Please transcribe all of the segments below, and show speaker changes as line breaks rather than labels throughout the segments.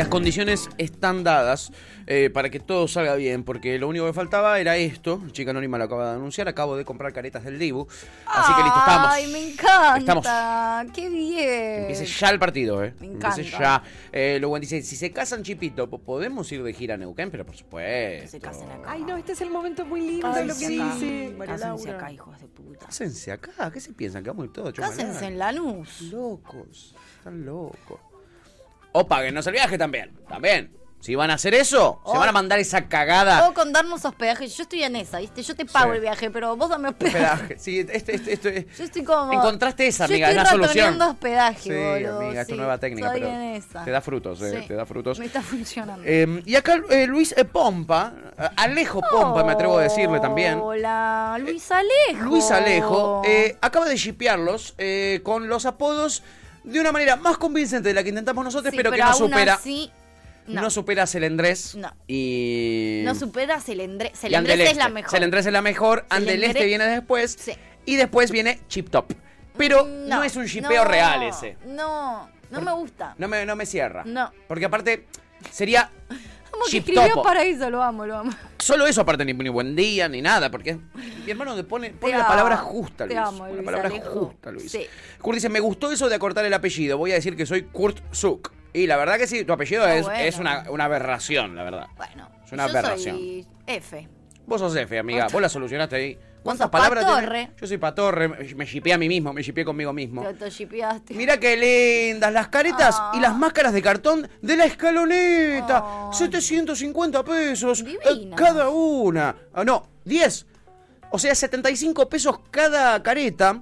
Las condiciones están dadas eh, para que todo salga bien, porque lo único que faltaba era esto. Chica Anónima lo acaba de anunciar. Acabo de comprar caretas del Dibu. Así que listo, estamos.
Ay, me encanta.
Estamos.
Qué bien.
Empiece ya el partido, ¿eh?
Me
Empiece
encanta.
ya. Eh, luego dice: si se casan, Chipito, ¿po- ¿podemos ir de gira a Neuquén? Pero por supuesto.
Se casen acá.
Ay, no, este es el momento muy lindo,
Ay,
lo que
sí, acá.
dice. María
Cásense
Laura.
acá, hijos de puta.
Cásense acá. ¿Qué se piensan? Que vamos a ir todos.
Cásense en Lanús.
Locos. Están locos. O paguennos el viaje también. También. Si van a hacer eso, se van a mandar esa cagada.
O con darnos hospedaje. Yo estoy en esa, ¿viste? Yo te pago
Sí.
el viaje, pero vos dame hospedaje.
Hospedaje. Sí, este, este, este-
Yo estoy como.
Encontraste esa,
Yo
amiga, es
estoy
la solución.
hospedaje,
Sí,
boludo.
amiga, es tu
sí.
nueva técnica,
Estoy
pero
en esa.
te da frutos, eh, te da frutos.
Me está funcionando.
Eh, y acá eh, Luis eh, Pompa, Alejo Pompa, me atrevo a decirle también.
Hola, Luis Alejo.
Luis Alejo eh, acaba de shipearlos eh, con los apodos de una manera más convincente de la que intentamos nosotros,
Sí,
pero, que no supera.
así,
no.
no.
supera a Celendrés.
No.
Y.
No supera a Celendrés. Celendrés es la mejor.
Celendrés es la mejor, Andeleste
Celendrés-
viene después.
Sí.
Y después viene Chip Top. Pero no, es un shipeo
no,
real ese.
No, no
Por-
me gusta.
No me, no me cierra.
No.
Porque aparte sería
Que escribió. Paraíso, lo amo, lo amo.
Solo eso aparte ni, ni buen día ni nada, porque mi hermano le pone, pone la
amo,
palabra justa,
te
Luis. la palabra
Alejo.
justa, Luis.
Sí.
Kurt dice, me gustó eso de acortar el apellido, voy a decir que soy Kurt Zuck. Y la verdad que sí, tu apellido es,
bueno.
es una, una aberración, la verdad.
Bueno,
Es una
yo
aberración.
soy F.
Vos sos F, amiga, vos la solucionaste ahí. ¿Cuántas palabras tenés?
Patorre.
Yo soy Patorre, me shipeé a mí mismo, me shipeé conmigo mismo.
Te.
Mira qué lindas las caretas
Ah.
y las máscaras de cartón de la escaloneta.
Ay.
750 pesos eh, cada una. Ah, no, 10. O sea, 75 pesos cada careta.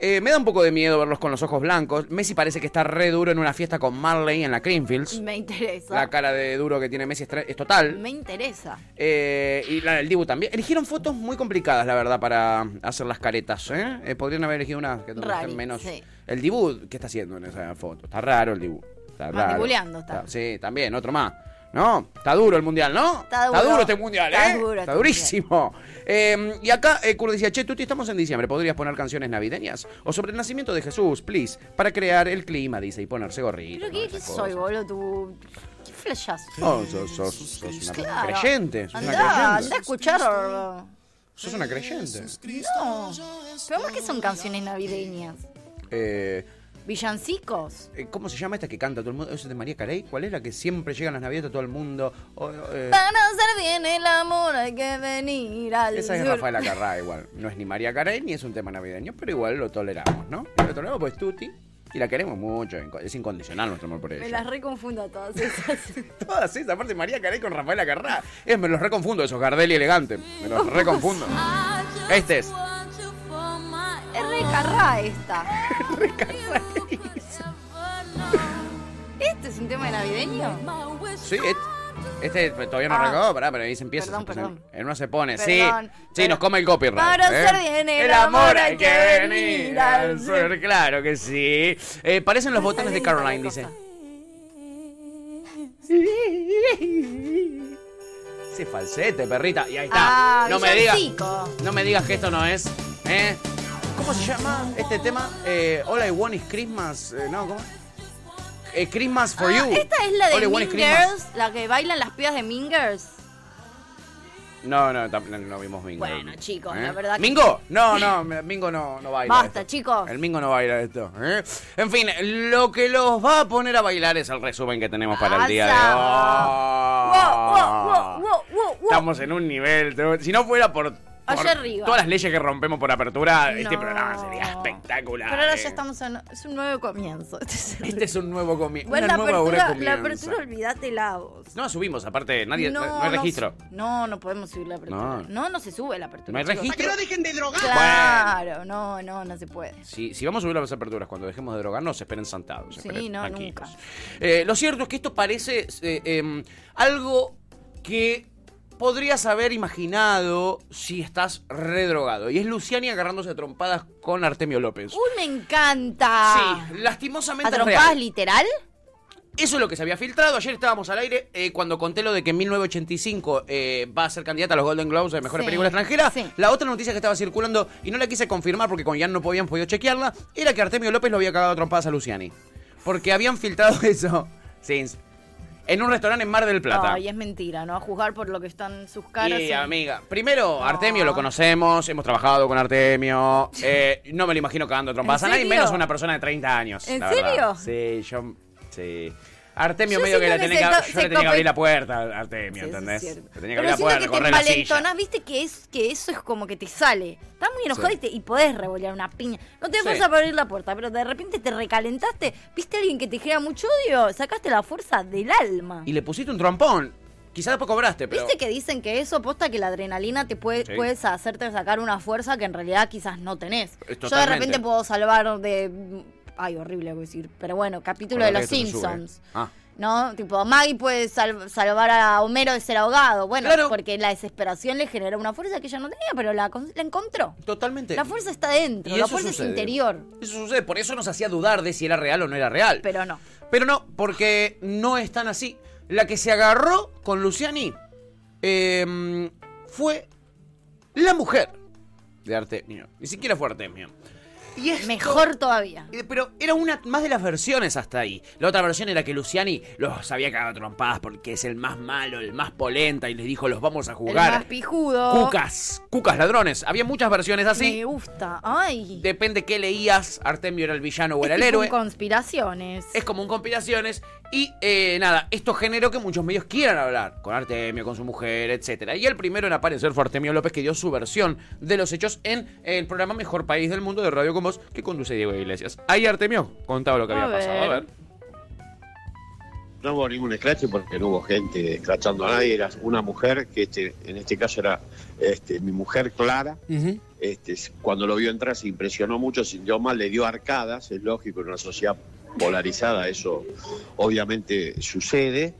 Eh, me da un poco de miedo verlos con los ojos blancos. Messi parece que está re duro en una fiesta con Marley en la Creamfields.
Me interesa.
La cara de duro que tiene Messi es, total.
Me interesa.
Eh, y la del Dibu también. Eligieron fotos muy complicadas, la verdad, para hacer las caretas. ¿eh? Eh, podrían haber elegido una que
Rari,
menos.
sí.
El Dibu, ¿qué está haciendo en esa foto? Está raro el Dibu. Está raro.
Mandibuleando está.
Sí, también, otro más. ¿No? Está duro el mundial, ¿no?
Está duro.
este mundial, ¿eh?
Está duro este
durísimo. Eh, y acá, eh, Kurt decía, che, Tuti, estamos en diciembre. ¿Podrías poner canciones navideñas? O sobre el nacimiento de Jesús, please. Para crear el clima, dice, y ponerse gorrito.
¿Pero qué, qué soy, boludo? ¿Tú... ¿Qué flashás?
No, sos, sos- sos una
Claro.
creyente. Sos una
Andá,
creyente.
andá a escuchar.
Sos una creyente.
No. Pero más que son canciones navideñas.
Eh,
Villancicos.
eh, ¿Cómo se llama esta que canta todo el mundo? ¿Esa es de María Carey? ¿Cuál es la que siempre llega en las navidades a todo el mundo? O, eh,
Para hacer bien el amor hay que venir al
esa es
sur.
Rafaela Carrá igual. No es ni María Carey ni es un tema navideño, pero igual lo toleramos, ¿no? Lo toleramos pues Tuti. Y la queremos mucho, es incondicional nuestro amor por ella.
Me las reconfundo a todas esas.
Todas esas, aparte María Carey con Rafaela Carrá. Es, me los reconfundo, esos Gardel y elegante. Me los reconfundo. Este es.
Es re carrá esta. ¿Este es un tema navideño?
Sí, este, este todavía no
Ah.
arrancó, pará, pero ahí se empieza.
Perdón,
se-
perdón.
En uno se pone,
Perdón,
sí. Sí, nos come el copyright.
Para
¿eh?
hacer bien el amor hay que venir al sur.
Claro que sí. Eh, parecen los botones de Caroline, dice. Ese falsete, perrita. Y ahí está.
Ah,
no me digas. No me digas que esto no es. ¿eh? ¿Cómo se llama este tema? Eh, All I Want is Christmas. eh, no, ¿cómo? Eh, Christmas for
Ah,
You.
esta es la de Mean. Girls, la que bailan las pibas de Mean Girls.
No, no, no, no vimos Mingo.
Bueno, chicos,
¿Eh?
la verdad que-
¿Mingo? No, no, Mingo no, no baila.
Basta,
esto.
chicos.
El Mingo no baila esto. ¿eh? En fin, lo que los va a poner a bailar es el resumen que tenemos para el día de hoy.
Wow, wow, wow.
Estamos en un nivel. Si no fuera por,
Allá arriba.
todas las leyes que rompemos por apertura, este
No.
programa sería espectacular.
Pero ahora
¿eh?
ya estamos en... Es un nuevo comienzo. Este es el-
Este es un nuevo comienzo.
Bueno,
una
la apertura, la apertura olvídatela vos.
No subimos, aparte, nadie, no, no hay registro.
No, no podemos subir la apertura.
No.
No, no, se sube la apertura.
No hay
chicos.
registro.
Claro, no, no, no se puede.
Si, si vamos a subir las aperturas cuando dejemos de drogarnos, esperen sentados.
Sí,
esperen
no,
tranquilos.
nunca.
Eh, lo cierto es que esto parece eh, em, algo que podrías haber imaginado si estás redrogado. Y es Luciani agarrándose a trompadas con Artemio López.
Uy, me encanta.
Sí, lastimosamente
¿A trompadas
real.
literal?
Eso es lo que se había filtrado. Ayer estábamos al aire eh, cuando conté lo de que en 1985 eh, va a ser candidata a los Golden Globes de Mejor
Sí,
Película Extranjera.
sí.
La otra noticia que estaba circulando, y no la quise confirmar porque con Jan no podían podido chequearla, era que Artemio López lo había cagado a trompadas a Luciani. Porque habían filtrado eso. Sí, en un restaurante en Mar del Plata.
Ay, es mentira, ¿no? A juzgar por lo que están sus caras.
Y
sí.
amiga, primero, Artemio lo
No.
conocemos, hemos trabajado con Artemio. eh, no me lo imagino cagando a trompadas a
¿En
nadie, menos a una persona de 30 años.
¿En
verdad.
serio?
Sí, yo. Sí. Artemio
Yo
medio que le tenía que, le tenía abrir la puerta a Artemio,
Sí, es
¿entendés? Le tenía que
Pero
abrir la puerta,
que te envalentonás, viste que es que eso es como que te sale. Estás muy enojado
Sí.
y, te- y podés revolear una piña. No te fuerza para abrir la puerta, pero de repente te recalentaste. ¿Viste a alguien que te genera mucho odio? Sacaste la fuerza del alma.
Y le pusiste un trompón. Quizás después cobraste, pero.
¿Viste que dicen que eso posta que la adrenalina te puede
Sí.
puedes hacerte sacar una fuerza que en realidad quizás no tenés? Yo de repente puedo salvar de ay, horrible voy a decir, pero bueno, capítulo de los. Simpsons.
Ah.
¿No? Tipo, Maggie puede sal- salvar a Homero de ser ahogado. Bueno,
Claro.
porque la desesperación le generó una fuerza que ella no tenía, pero la, con- la encontró.
Totalmente.
La fuerza está dentro, la fuerza
sucede.
es interior.
Eso sucede, por eso nos hacía dudar de si era real o no era real.
Pero no.
Pero no, porque no es tan así. La que se agarró con Luciani eh, fue la mujer de Artemio. Ni siquiera fue Artemio. Y esto-
Mejor todavía.
Pero era una más de las versiones hasta ahí. La otra versión era que Luciani los había cagado trompadas porque es el más malo, el más polenta y les dijo los vamos a
El
jugar.
más pijudo.
Cucas, cucas ladrones. Había muchas versiones así.
Me gusta. Ay.
Depende qué leías, Artemio era el villano o era
Es
el héroe.
conspiraciones.
Es como un conspiraciones. Y eh, nada, esto generó que muchos medios quieran hablar con Artemio, con su mujer, etcétera. Y el primero en aparecer fue Artemio López, que dio su versión de los hechos en el programa Mejor País del Mundo de Radio con Vos, que conduce Diego Iglesias. Ahí Artemio contaba lo que
A
había pasado. A
ver.
ver.
No hubo ningún escrache porque no hubo gente escrachando a nadie, era una mujer que este, en este caso era este, mi mujer Clara. Este, cuando lo vio entrar se impresionó mucho, sintió mal, le dio arcadas, es lógico, en una sociedad polarizada eso obviamente sucede.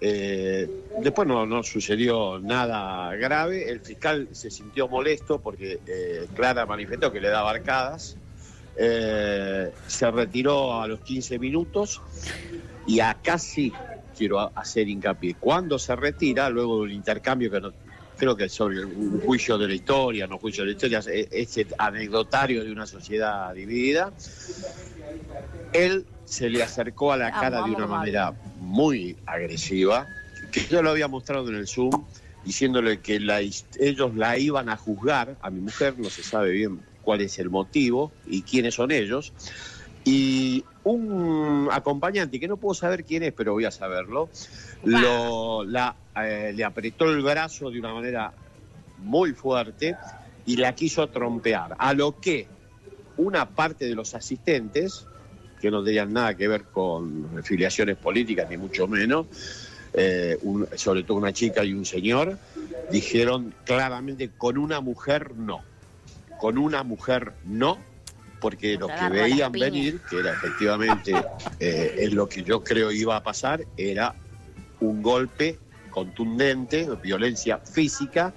Eh, después no, no sucedió nada grave, el fiscal se sintió molesto porque eh, Clara manifestó que le daba arcadas, Eh, se retiró a los 15 minutos y acá sí quiero hacer hincapié. Cuando se retira, luego de un intercambio que no, creo que es sobre un juicio de la historia, no juicio de la historia, es ese anecdotario de una sociedad dividida, él se le acercó a la cara de una manera muy agresiva, que yo lo había mostrado en el Zoom, diciéndole que la ellos la iban a juzgar, a mi mujer no se sabe bien cuál es el motivo y quiénes son ellos, y un acompañante, que no puedo saber quién es, pero voy a saberlo, lo, la, eh, le apretó el brazo de una manera muy fuerte y la quiso trompear. A lo que una parte de los asistentes, que no tenían nada que ver con filiaciones políticas, ni mucho menos, eh, un- sobre todo una chica y un señor, dijeron claramente, con una mujer no. Con una mujer no, porque los que veían venir, que era efectivamente eh, es lo que yo creo iba a pasar, era un golpe contundente, violencia física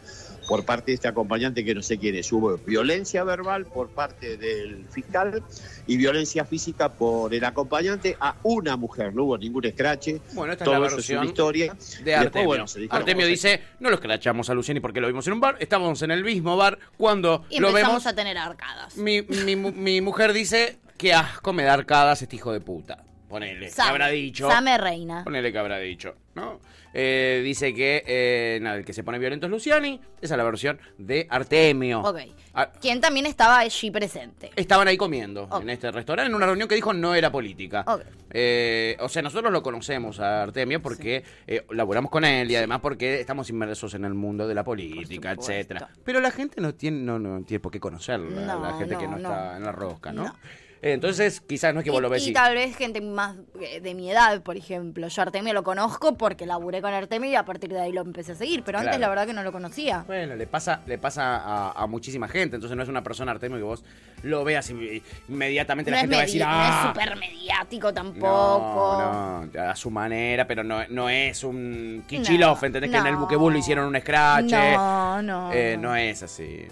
por parte de este acompañante que no sé quién es. Hubo violencia verbal por parte del fiscal y violencia física por el acompañante a una mujer. No hubo ningún escrache.
Bueno, esta
Todo
es la
eso es
versión
una historia.
de
Y después,
Artemio.
bueno, se
Artemio dice, no lo escrachamos a Luciani porque lo vimos en un bar, estábamos en el mismo bar cuando
Y
lo
empezamos
vemos.
a tener arcadas.
Mi, mi, mu- mi mujer dice, qué asco me da arcadas este hijo de puta. Ponele, ¿qué
Same,
habrá dicho?
Same reina.
Ponele que habrá dicho, ¿no? Eh, dice que eh, nada, el que se pone violento es Luciani. Esa es la versión de Artemio.
Ok.
Ah,
Quien también estaba allí presente.
Estaban ahí comiendo
Ok.
en este restaurante, en una reunión que dijo no era política.
Ok.
Eh, o sea, nosotros lo conocemos a Artemio porque eh, laboramos con él y además porque estamos inmersos en el mundo de la política,
Por supuesto.
etcétera. Pero la gente no tiene, no, no tiene por qué conocerlo, la- gente que
no,
no,
no.
está en la rosca, ¿no?
No.
Entonces, quizás no es que vos lo
Y,
ves
y
y-
tal vez gente más eh, de mi edad, por ejemplo. Yo Artemio lo conozco porque laburé con Artemio y a partir de ahí lo empecé a seguir. Pero antes
Claro.
la verdad que no lo conocía.
Bueno, le pasa, le pasa a, a muchísima gente, entonces no es una persona Artemio que vos lo veas y inmediatamente
No
la gente va a decir,
medi- no
ah,
es súper mediático tampoco.
No, no, a su manera, pero no, no es un Kichilov,
No,
¿entendés? Que en el buquebús le hicieron un scratch.
No, no,
Eh,
no.
no es así.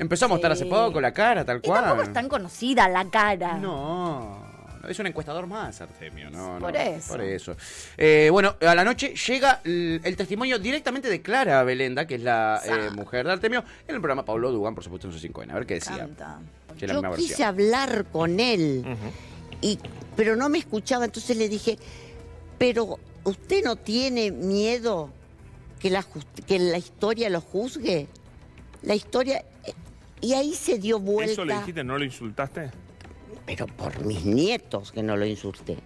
Empezó a mostrar
Sí.
hace poco la cara, tal
Y
cual.
tampoco es tan conocida la cara.
No. Es un encuestador más, Artemio. No, no,
Por eso.
Por eso. Eh, bueno, a la noche llega el, el testimonio directamente de Clara Belenda, que es la eh, mujer de Artemio, en el programa Pablo Dugan, por supuesto, en su 5N. A ver qué decía.
Yo quise
versión.
hablar con él, y, pero no me escuchaba, entonces le dije, pero ¿usted no tiene miedo que la, que la historia lo juzgue? La historia... Y ahí se dio vuelta,
¿Eso le dijiste? ¿No lo insultaste?
pero por mis nietos que no lo insulté.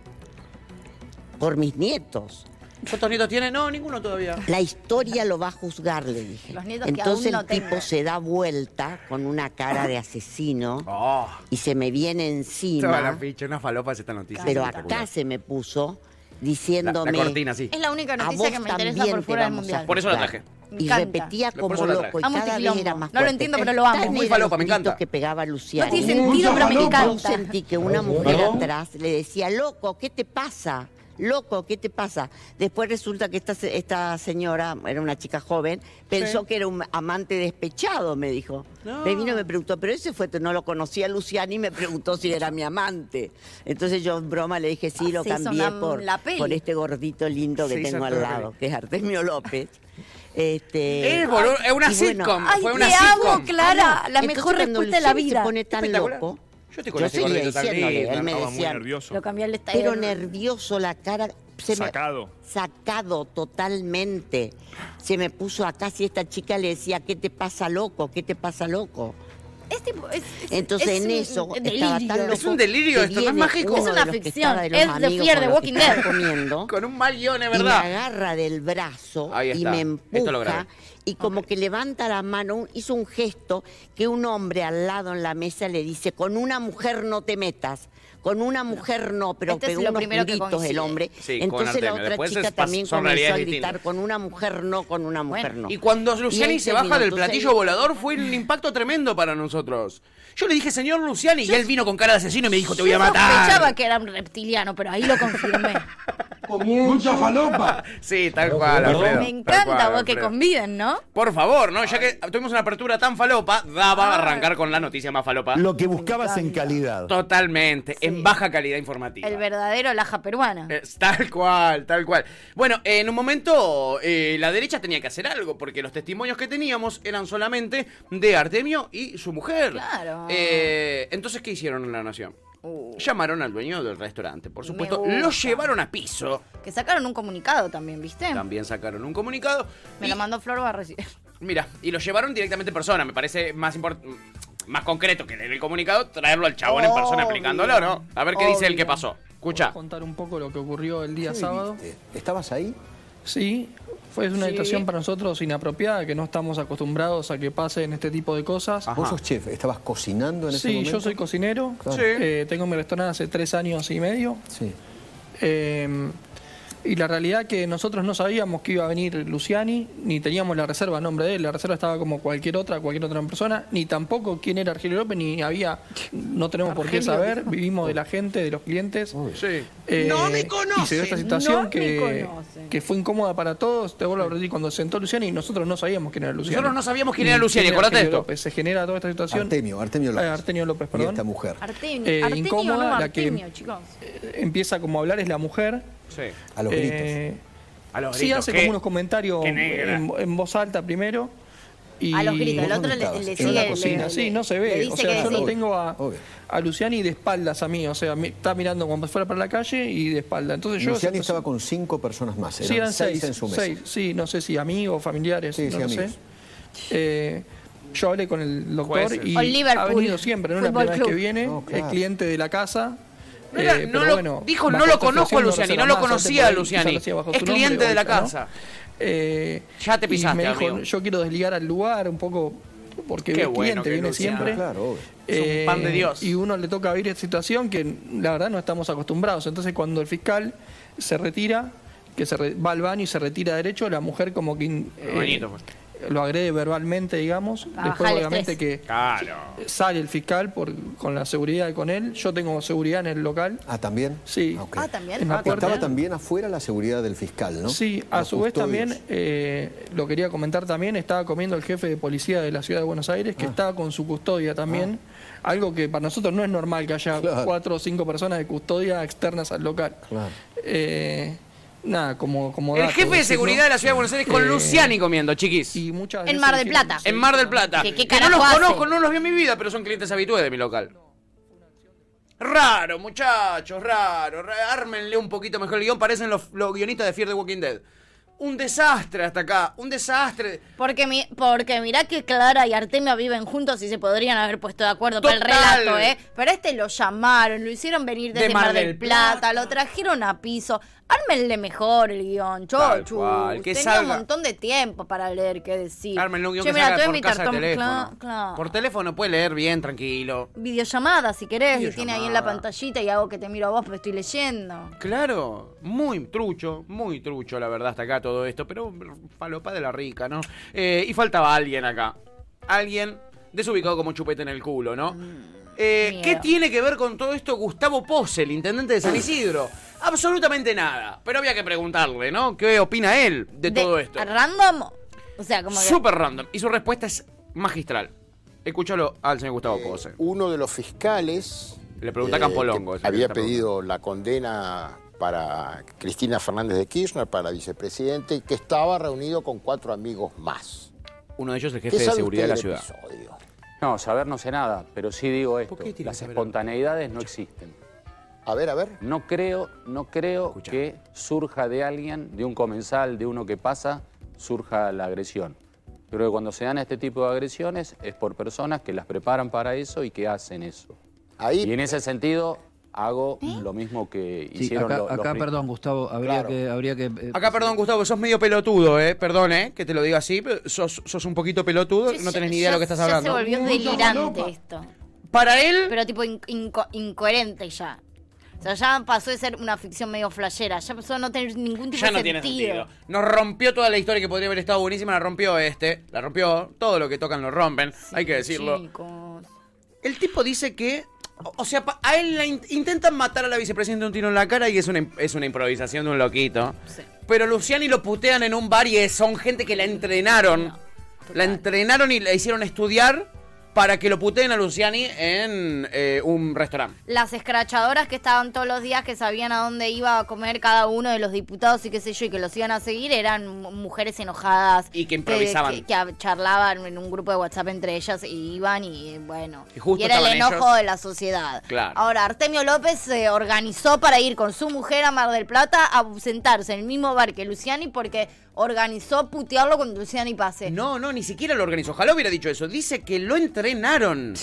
Por mis nietos.
¿Cuántos nietos tiene? No, ninguno todavía.
La historia lo va a juzgar, le dije.
Los nietos que
Entonces
aún no
el tipo
tengo.
se da vuelta con una cara de asesino
Oh,
y se me viene
toda la
encima.
ficha, una falopa es esta noticia.
Pero acá se me puso
La,
diciéndome.
la cortina, sí.
Es la única
"A
noticia que me interesa por fuera del mundial.
Por eso la
juzgar".
traje.
Y
encanta.
repetía como
la
loco y cada vez era más
No lo entiendo, pero lo amo.
Muy falopa, me encanta.
que pegaba Luciano.
No tiene sentido, pero me
Yo
encanta.
sentí que una mujer atrás le decía, loco, ¿qué te pasa? Loco, ¿qué te pasa? Después resulta que esta, esta señora, era una chica joven, pensó que era un amante despechado, me dijo. Me vino y me preguntó, pero ese fue, no lo conocía Luciani y me preguntó si era mi amante. Entonces yo en broma le dije, sí,
Ah,
lo
hizo
cambié por,
la
por este gordito lindo que tengo al lado, que es Artemio López. Este,
Es, boludo, es una
y bueno,
sitcom.
Ay,
fue
te
una
amo,
sitcom.
Clara. La
Entonces,
mejor respuesta de la vida.
se pone tan loco.
Yo estoy con
Yo
ese
seguía diciéndole, él me
Estaba muy
decía,
nervioso.
Lo cambié el style.
pero nervioso la cara. Se me-
Sacado.
sacado totalmente. Se me puso acá si esta chica le decía, ¿qué te pasa loco? ¿Qué te pasa loco?
Es tipo- es- es-
Entonces
es
en eso
delirio.
estaba tan loco.
Es un delirio esto, no es mágico.
Es una ficción,
de
es Fear de Walking Dead.
comiendo.
Con un mal guion, es
Y me
verdad.
agarra del brazo y me
Esto lo grabé.
empuja y como que levanta la mano, hizo un gesto que un hombre al lado en la mesa le dice, con una mujer no te metas, con una mujer no, pero
Este es
pegó unos
primero
gritos el hombre.
Sí,
Entonces la otra
Después
chica también comenzó a gritar, con una mujer no, con una mujer
Bueno,
no.
Y cuando Luciani se baja del platillo
ahí-
volador fue un impacto tremendo para nosotros. Yo le dije, señor Luciani, y él vino con cara de asesino y me dijo, te voy a
Yo sospechaba
matar.
que era un reptiliano, pero ahí lo confirmé.
Mucha falopa.
Sí, tal cual, Alfredo.
Me encanta
cual,
vos que conviden, ¿no?
Por favor, ¿no? Ya que tuvimos una apertura tan falopa, daba arrancar con la noticia más falopa.
Lo que buscabas en calidad.
Totalmente, en baja calidad informativa.
El verdadero laja peruana.
Es tal cual, tal cual. Bueno, en un momento eh, la derecha tenía que hacer algo, porque los testimonios que teníamos eran solamente de Artemio y su mujer.
Claro.
Eh, entonces, ¿qué hicieron en La Nación?
Uh,
Llamaron al dueño del restaurante, por supuesto. Lo llevaron a piso.
que sacaron un comunicado también, ¿viste?
También sacaron un comunicado.
Me
y-
lo mandó Flor Barresi.
Mira, y lo llevaron directamente en persona. Me parece más import- más concreto que leer el comunicado, traerlo al chabón en persona explicándolo, ¿no? A ver qué dice el que pasó. Escucha.
contar un poco lo que ocurrió el día sábado.
¿Estabas ahí?
Sí, fue una
Sí.
situación para nosotros inapropiada, que no estamos acostumbrados a que pasen este tipo de cosas.
Ajá.
¿Vos sos chef? ¿Estabas cocinando en ese
Sí,
momento?
yo soy cocinero.
Claro.
Sí.
Eh, tengo mi restaurante hace tres años y medio.
Sí.
Eh, y la realidad que nosotros no sabíamos que iba a venir Luciani, ni teníamos la reserva a nombre de él. La reserva estaba como cualquier otra, cualquier otra persona, ni tampoco quién era Argelio López, ni había, no tenemos por qué saber.
dijo.
Vivimos de la gente, de los clientes.
Sí.
Eh,
No me conocen,
Y se dio esta situación
no
que, que fue incómoda para todos. Te vuelvo a repetir, cuando se sentó Luciani, nosotros no sabíamos quién era Luciani.
Nosotros no sabíamos quién era Luciani,
quién
acordate esto.
López. Se genera toda esta situación.
Artemio, Artemio López.
Eh, Artemio López,
Y
perdón.
esta mujer.
Artemio,
Eh,
Artemio,
incómoda,
no
la que-
chicos.
Empieza como a hablar es la mujer.
Sí.
A los gritos.
Eh,
A los
sí, hace
¿qué?
como unos comentarios en, en voz alta primero. Y
A los gritos, el
¿Vos
otro le, le
En
sigue.
en la
le-
cocina,
le-
sí, no se
le
ve. O sea, yo lo tengo a, a Luciani de espaldas a mí. O sea, mi- está mirando como si fuera para la calle y de espalda. Entonces yo.
Luciani estaba con cinco personas más. Eran,
Sí, eran
seis,
seis.
en su mesa.
seis, sí, no sé si amigos, familiares,
Sí,
no
sí,
lo
amigos.
sé. Eh, yo hablé con el doctor
Jueces.
y ha venido siempre, no es la primera vez que viene,
No, claro.
es cliente de la casa.
No era-
eh,
no
pero
lo-
bueno,
dijo, no lo conozco a Luciani, no lo conocía a Luciani. Es
nombre,
cliente de la
no.
casa.
Eh,
Ya te
y
pisaste,
me dijo,
amigo.
yo quiero desligar al lugar un poco porque
Qué bueno
cliente, viene
Luciano.
siempre.
Claro, obvio.
Es un pan de Dios.
Y uno le toca vivir esta situación que la verdad no estamos acostumbrados. Entonces cuando el fiscal se retira, que se re- va al baño y se retira derecho, la mujer como que eh,
Bonito, pues.
Lo agrede verbalmente, digamos.
Para
Después, obviamente, que
Claro.
sale el fiscal por, con la seguridad con él. Yo tengo seguridad en el local.
Ah, ¿también?
Sí.
Ok.
Ah, también.
En la
Ah.
Estaba también afuera la seguridad del fiscal, ¿no?
Sí, a su vez también, eh, lo quería comentar también, estaba comiendo el jefe de policía de la ciudad de Buenos Aires,
Ah.
que estaba con su custodia también, algo que para nosotros no es normal que haya
Claro.
cuatro o cinco personas de custodia externas al local.
Claro.
Eh, nada, como, como
El
dato,
jefe de seguridad de la ciudad de Buenos Aires con
Eh,
Luciani comiendo, chiquis.
Y muchas
En
veces
Mar del Plata.
En Mar del Plata.
¿Qué- qué
Que no los
hace?
conozco, no los vi en mi vida, pero son clientes habituales de mi local. Raro, muchachos, raro. ra- Ármenle un poquito mejor el guion. Parecen los, los guionistas de Fear the Walking Dead. Un desastre hasta acá. Un desastre.
Porque, mi, porque mirá que Clara y Artemia viven juntos y se podrían haber puesto de acuerdo para el
Total.
relato, ¿eh? Pero a este lo llamaron, lo hicieron venir desde
De Mar
Mar del, Plata,
Plata.
lo trajeron a piso. Ármenle mejor el
guion,
chochu. Tenía
salga.
un montón de tiempo para leer, qué decir.
Ármenle un guion
Che,
que
mira,
salga por casa de teléfono. Por teléfono puede leer bien, tranquilo.
Videollamada, si querés, y tiene ahí en la pantallita y hago que te miro a vos, pero estoy leyendo.
Claro, muy trucho, muy trucho la verdad hasta acá todo esto, pero falopa de la rica, ¿no? Eh, y faltaba alguien acá. Alguien desubicado como chupete en el culo, ¿no? Eh,
miedo.
¿Qué tiene que ver con todo esto Gustavo Pose, el intendente de San Isidro? Absolutamente nada, pero había que preguntarle, ¿no? ¿Qué opina él de, todo esto?
¿Random? O sea, como que...
Súper random. Y su respuesta es magistral. Escúchalo al señor Gustavo Pose.
Uno de los fiscales
Le pregunta a
eh,
Campolongo.
había pedido la condena para Cristina Fernández de Kirchner, para la vicepresidente, que estaba reunido con cuatro amigos más.
Uno de ellos es el
¿Qué
jefe de seguridad de la ciudad.
episodio?
No, saber no sé nada, pero sí digo esto. Las espontaneidades no existen.
A ver, a ver.
No creo, no creo que surja de alguien, de un comensal, de uno que pasa, surja la agresión. Creo que cuando se dan este tipo de agresiones es por personas que las preparan para eso y que hacen eso.
Ahí
Y en ese sentido hago
¿Eh?
lo mismo que
Sí,
hicieron
acá,
lo- los
acá, perdón, Gustavo, habría
Claro.
que... Habría que eh,
Acá, perdón, Gustavo, sos medio pelotudo, ¿eh? Perdón, ¿eh? Que te lo diga así, pero sos, sos un poquito pelotudo, no tenés ni idea de lo que estás hablando.
se volvió delirante esto.
Para él,
Pero tipo in- inco- incoherente ya. O sea, ya pasó de ser una ficción medio flashera. Ya pasó a no tener ningún tipo
ya
de
no
sentido.
tiene sentido. Nos rompió toda la historia que podría haber estado buenísima, la rompió este, la rompió, todo lo que tocan lo rompen, hay que decirlo.
Chicos.
El tipo dice que, o, sea, a él la in- intentan matar a la vicepresidenta un tiro en la cara y es una, es una improvisación de un loquito.
Sí.
Pero Luciani lo putean en un bar y son gente que la entrenaron.
No,
la entrenaron y la hicieron estudiar para que lo puteen a Luciani en eh, un restaurante.
Las escrachadoras que estaban todos los días, que sabían a dónde iba a comer cada uno de los diputados y qué sé yo, y que los iban a seguir, eran mu- mujeres enojadas.
Y que improvisaban.
Que, que charlaban en un grupo de WhatsApp entre ellas y iban y bueno.
Y justo
era el enojo
ellos.
de la sociedad.
Claro.
Ahora, Artemio López se organizó para ir con su mujer a Mar del Plata a sentarse en el mismo bar que Luciani porque organizó putearlo cuando Luciani pase.
No, no, ni siquiera lo organizó. Ojalá hubiera dicho eso. Dice que lo entrenaron.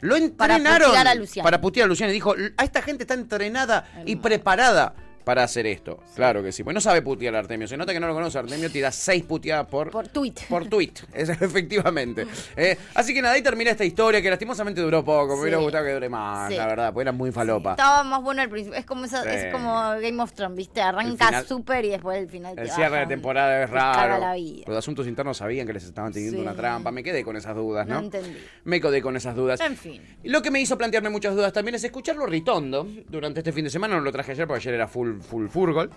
Lo
Para
entrenaron.
putear a Luciani.
Para putear a Luciani. Dijo, a esta gente está entrenada y preparada para hacer esto. Claro que sí. Pues no sabe putear Artemio. Se nota que no lo conoce. Artemio te da seis puteadas por...
Por tweet.
Por tweet, es- efectivamente. Eh, así que nada, ahí termina esta historia que lastimosamente duró poco. Me hubiera
Sí.
gustado que dure más,
Sí.
la verdad, porque era muy falopa.
Estaba más bueno al principio. Es como, esa- es como Game of Thrones, ¿viste?
El
Arranca súper y después el final
El
te
cierre de temporada es raro.
la vida.
Los asuntos internos sabían que les estaban teniendo una trampa. Me quedé con esas dudas, ¿no?
No entendí.
Me quedé con esas dudas.
En fin.
Lo que me hizo plantearme muchas dudas también es escucharlo Ritondo durante este fin de semana. No lo traje ayer porque ayer era full, full furgol.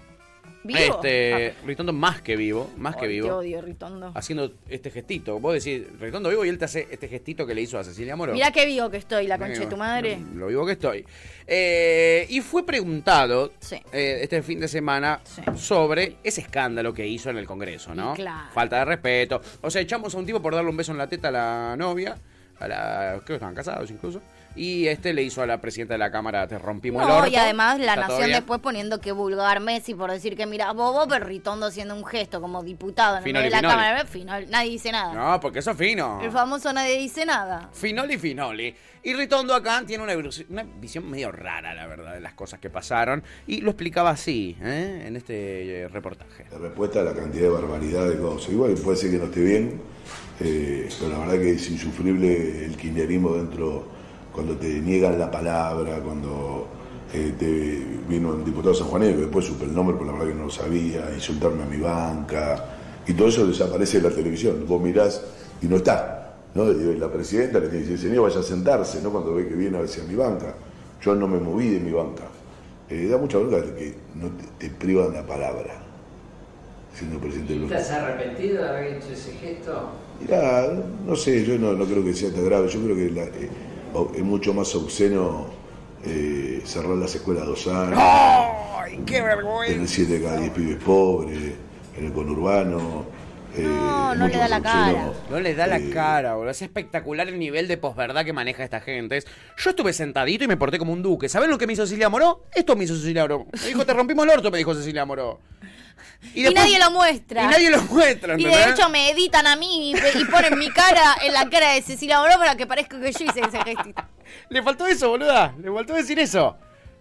¿Vivo?
Este, Ritondo más que vivo, más que vivo.
Te odio, Ritondo.
Haciendo este gestito. Vos decís, Ritondo vivo y él te hace este gestito que le hizo a Cecilia Moro.
Mirá qué vivo que estoy, la concha de tu madre.
Lo, lo vivo que estoy. Eh, y fue preguntado
Sí.
eh, este fin de semana
Sí.
sobre ese escándalo que hizo en el Congreso, ¿no?
Claro.
Falta de respeto. O sea, echamos a un tipo por darle un beso en la teta a la novia. A la, creo que estaban casados incluso. Y este le hizo a la presidenta de la Cámara, te rompimos el
No,
orto.
y además la nación después poniendo que vulgar Messi por decir que mira, bobo, pero Ritondo haciendo un gesto como diputado en el de la
Finoli.
cámara. Finol, nadie dice nada.
No, porque eso es fino.
El famoso nadie dice nada.
Finoli, Finoli. Y Ritondo acá tiene una, una visión medio rara, la verdad, de las cosas que pasaron. Y lo explicaba así, ¿eh? en este eh, reportaje.
La respuesta a la cantidad de barbaridad de cosas. Igual puede ser que no esté bien, eh, pero la verdad que es insufrible el kirchnerismo dentro, cuando te niegan la palabra, cuando eh, te vino un diputado sanjuanero, que después supe el nombre, pero la verdad que no lo sabía, insultarme a mi banca, Y todo eso desaparece de la televisión. Vos mirás y no está. ¿no? Y la presidenta le dice, señor, vaya a sentarse, ¿no? Cuando ve que viene a veces a mi banca. Yo no me moví de mi banca. Eh, da mucha bronca que no te, te privan la palabra siendo presidente del
¿Estás arrepentido de haber hecho ese gesto?
Mirá, no sé, yo no, no creo que sea tan grave. Yo creo que la- eh, es mucho más obsceno eh, cerrar las escuelas dos años,
¡Ay, qué vergüenza!
tener 7 de cada 10 pibes pobres, en el conurbano. eh,
No, no le da la cara.
No le da la
Eh,
cara, boludo. Es espectacular el nivel de posverdad que maneja esta gente. Es- Yo estuve sentadito y me porté como un duque. ¿Saben lo que me hizo Cecilia Moró? Esto me hizo Cecilia Moró. Me dijo, te rompimos el orto, me dijo Cecilia Moró.
Y,
después-
nadie lo muestra.
Y nadie lo muestra,
Y de hecho me editan a mí y, y ponen mi cara en la cara de Cecilia Moró para que parezca que yo hice ese gestito.
Le faltó eso, boluda. Le faltó decir eso.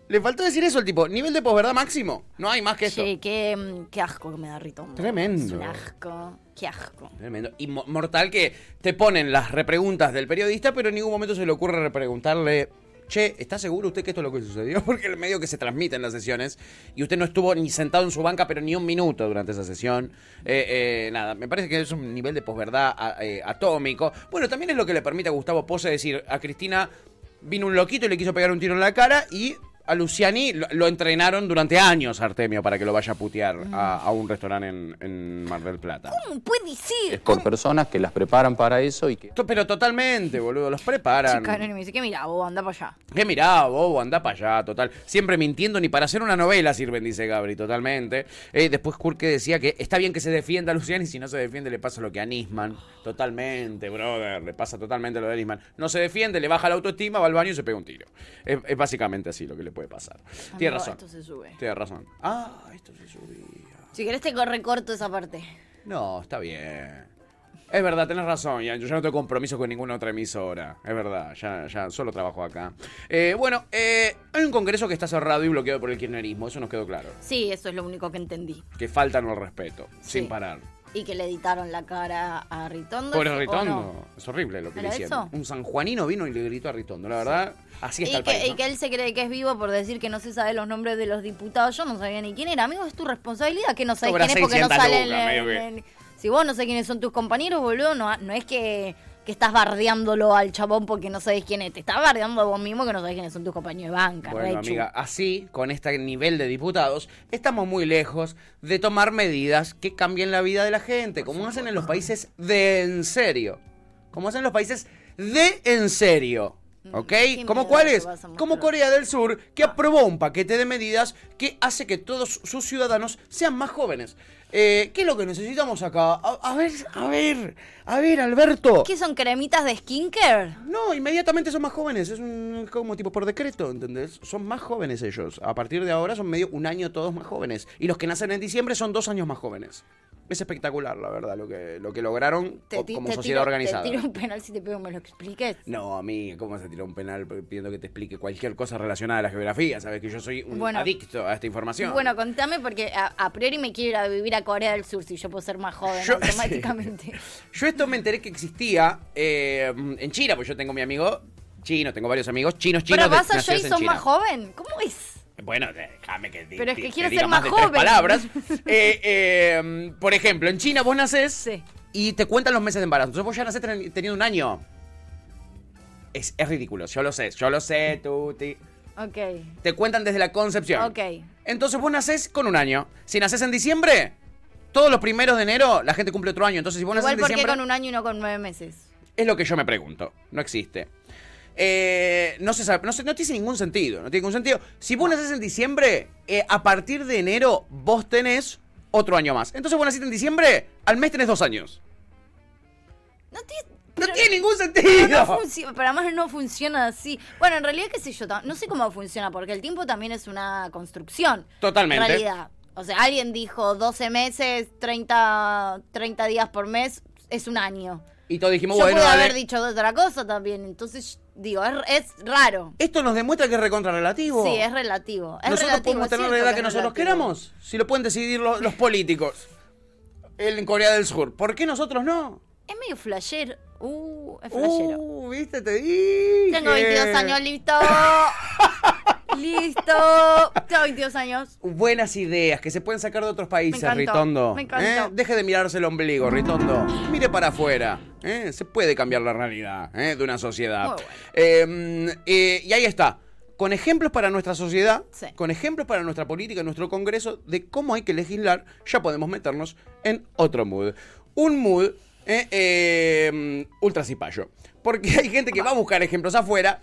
Le faltó decir eso el tipo. Nivel de posverdad máximo. No hay más que esto.
Che, qué, mm, qué asco que me da Ritondo.
Tremendo.
Un asco. Qué asco.
Tremendo. Y mo- mortal que te ponen las repreguntas del periodista, pero en ningún momento se le ocurre repreguntarle. Che, ¿está seguro usted que esto es lo que sucedió? Porque el medio que se transmite en las sesiones y usted no estuvo ni sentado en su banca, pero ni un minuto durante esa sesión. Eh, eh, nada, me parece que es un nivel de posverdad eh, atómico. Bueno, también es lo que le permite a Gustavo Pose decir a Cristina, vino un loquito y le quiso pegar un tiro en la cara y a Luciani lo, lo entrenaron durante años, Artemio, para que lo vaya a putear a, a un restaurante en, en Mar del Plata.
¿Cómo puede ser?
Es por personas que las preparan para eso y que...
To- Pero totalmente, boludo, los preparan.
Chica, no, me dice que mira, vos anda para allá.
Que mirá, bobo, anda para allá, total. Siempre mintiendo, ni para hacer una novela sirven, dice Gabri, totalmente. Eh, después Kurke decía que está bien que se defienda a Luciani, y si no se defiende le pasa lo que a Nisman. Totalmente, brother, le pasa totalmente lo de Nisman. No se defiende, le baja la autoestima, va al baño y se pega un tiro. Es, es básicamente así lo que le puede pasar. Tiene
Amigo,
razón.
Esto se sube.
Tiene razón. Ah, esto se subía.
Si querés te recorto esa parte.
No, está bien. Es verdad, tenés razón, Ian. Yo ya no tengo compromiso con ninguna otra emisora. Es verdad, ya, ya solo trabajo acá. Eh, bueno, eh, hay un congreso que está cerrado y bloqueado por el kirchnerismo, eso nos quedó claro.
Sí, eso es lo único que entendí.
Que faltan al respeto,
Sí.
sin parar.
Y que le editaron la cara a Ritondo.
Pobre
¿o
Ritondo,
no?
es horrible lo que le
¿Era
hicieron.
eso?
Un sanjuanino vino y le gritó a Ritondo, la verdad, así está
Y
el
que,
país.
y que él se cree que es vivo por decir que no se sabe los nombres de los diputados. Yo no sabía ni quién era. Amigo, es tu responsabilidad que no sabes quién es porque no
600
sale en- en- Si vos no sabés quiénes son tus compañeros, boludo, no, no es que, que estás bardeándolo al chabón porque no sabés quién es. Te estás bardeando a vos mismo que no sabés quiénes son tus compañeros de banca.
Bueno,
Rechu.
amiga, así, con este nivel de diputados, estamos muy lejos de tomar medidas que cambien la vida de la gente, como hacen en los países de en serio. Como hacen en los países de en serio. ¿Ok? ¿Como
miedo
cuáles? Como Corea del Sur, que aprobó un paquete de medidas que hace que todos sus ciudadanos sean más jóvenes. Eh, ¿Qué es lo que necesitamos acá? A, a ver, a ver, a ver, Alberto.
¿Qué son cremitas de skincare?
No, inmediatamente son más jóvenes. Es un, como tipo por decreto, ¿entendés? Son más jóvenes ellos. A partir de ahora son medio un año todos más jóvenes. Y los que nacen en diciembre son dos años más jóvenes. Es espectacular, la verdad, lo que, lo que lograron
Te,
o- como
te
sociedad
tiro,
organizada.
Te tiro un penal si te pido que me lo expliques.
No, a mí, ¿cómo se tiró un penal pidiendo que te explique cualquier cosa relacionada a la geografía? Sabes que yo soy un
Bueno.
adicto a esta información.
Bueno, contame porque a, a priori me quiero ir a vivir a Corea del Sur si yo puedo ser más joven
Yo-
automáticamente.
Yo esto me enteré que existía eh, en China, pues yo tengo mi amigo chino, tengo varios amigos chinos, chinos
Pero vas allá y
nacidos en
sos más joven. ¿Cómo es?
Bueno, déjame que di-
Pero es que quiero
diga
ser más joven.
palabras. Eh, eh, por ejemplo, en China vos nacés y te cuentan los meses de embarazo. Entonces vos ya nacés ten- teniendo un año. Es, es ridículo, yo lo sé, yo lo sé, Tuti.
Ok,
Te cuentan desde la concepción.
ok.
Entonces vos nacés con un año. Si nacés en diciembre, todos los primeros de enero la gente cumple otro año. Entonces si vos
Igual, ¿por qué con un año y no con nueve meses?
Es lo que yo me pregunto. No existe. Eh, no se sabe, no, se- no tiene ningún sentido. No tiene ningún sentido. Si vos nacés en diciembre, eh, a partir de enero vos tenés otro año más. Entonces vos naciste en diciembre, al mes tenés dos años.
No tiene...
No tiene ningún sentido.
no funci- pero además no funciona así. Bueno, en realidad, qué sé yo, no sé cómo funciona, porque el tiempo también es una construcción.
Totalmente.
En realidad. O sea, alguien dijo 12 meses, 30, 30 días por mes, es un año.
Y todos dijimos,
yo
bueno,
pude haber dicho otra cosa también. Entonces, digo, es, es raro.
Esto nos demuestra que es recontra relativo.
Sí, es relativo. Es
nosotros
relativo,
podemos tener la edad
que
nosotros
relativo.
queramos. Si lo pueden decidir lo- los políticos. En Corea del Sur. ¿Por qué nosotros no?
Es medio flasher. Uh, es flashero.
Uh, viste, te dije.
Tengo 22 años, listo. Listo. Tengo 22 años.
Buenas ideas que se pueden sacar de otros países,
Me encantó,
Ritondo.
me encantó.
¿Eh? Deje de mirarse el ombligo, Ritondo. Mire para afuera. ¿eh? Se puede cambiar la realidad ¿eh? de una sociedad.
Muy bueno.
Eh, eh, y ahí está. Con ejemplos para nuestra sociedad,
Sí.
con ejemplos para nuestra política, nuestro Congreso, de cómo hay que legislar, ya podemos meternos en otro mood. Un mood eh, eh, ultra cipayo. Porque hay gente que va a buscar ejemplos afuera,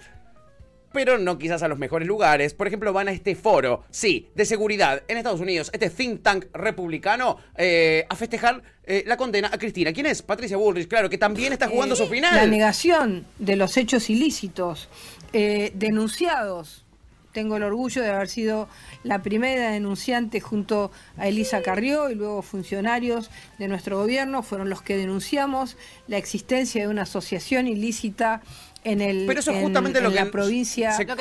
pero no quizás a los mejores lugares. Por ejemplo, van a este foro, sí, de seguridad en Estados Unidos, este think tank republicano, eh, a festejar eh, la condena a Cristina. ¿Quién es? Patricia Bullrich, claro, que también está jugando su
La
final.
negación de los hechos ilícitos eh, denunciados. Tengo el orgullo de haber sido la primera denunciante junto a Elisa Carrió y luego funcionarios de nuestro gobierno fueron los que denunciamos la existencia de una asociación ilícita en el
Pero eso es
en-
justamente
en
lo
la
que
provincia
se que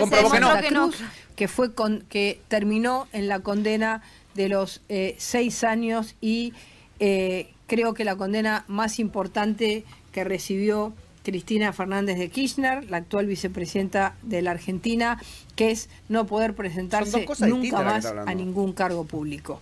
que no.
Cruz, que fue con, que terminó en la condena de los eh, seis años y eh, creo que la condena más importante que recibió Cristina Fernández de Kirchner, la actual vicepresidenta de la Argentina, que es no poder presentarse nunca más a ningún cargo público.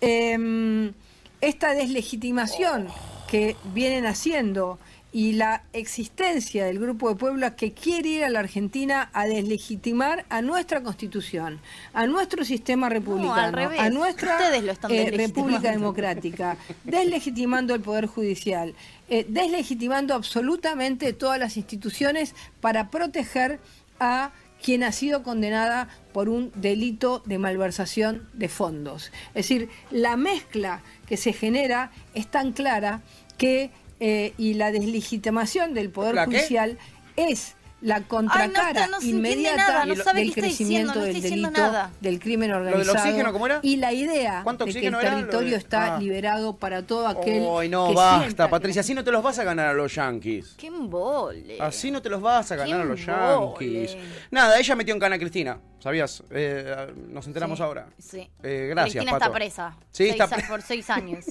Em, esta deslegitimación que vienen haciendo y la existencia del grupo de Puebla que quiere ir a la Argentina a deslegitimar a nuestra constitución, a nuestro sistema republicano,
revés.
a nuestra eh. República Democrática, deslegitimando el Poder Judicial, eh, deslegitimando absolutamente todas las instituciones para proteger a quien ha sido condenada por un delito de malversación de fondos. Es decir, la mezcla que se genera es tan clara que, eh, y la deslegitimación del Poder. Judicial es la
Ay,
contracara
no está- no se entiende
inmediata
nada, no sabe
del
qué está
crecimiento
diciendo, no
del
está diciendo
delito,
nada.
del crimen
del
organizado.
oxígeno cómo era?
Y la idea
¿Cuánto
de que el
era? Lo
territorio
de-
está
Ah.
liberado para todo aquel
Ay, no,
que
basta, Patricia. Así no te los vas a ganar a los Yankees.
Qué embole.
Así no te los vas a ganar a los
embole.
Nada, ella metió en cana a Cristina. ¿Sabías? Eh, nos enteramos
Sí,
ahora.
Sí.
Eh, gracias,
Cristina
Pato.
está presa.
Sí,
Seis
está
a-
pre-
por seis años.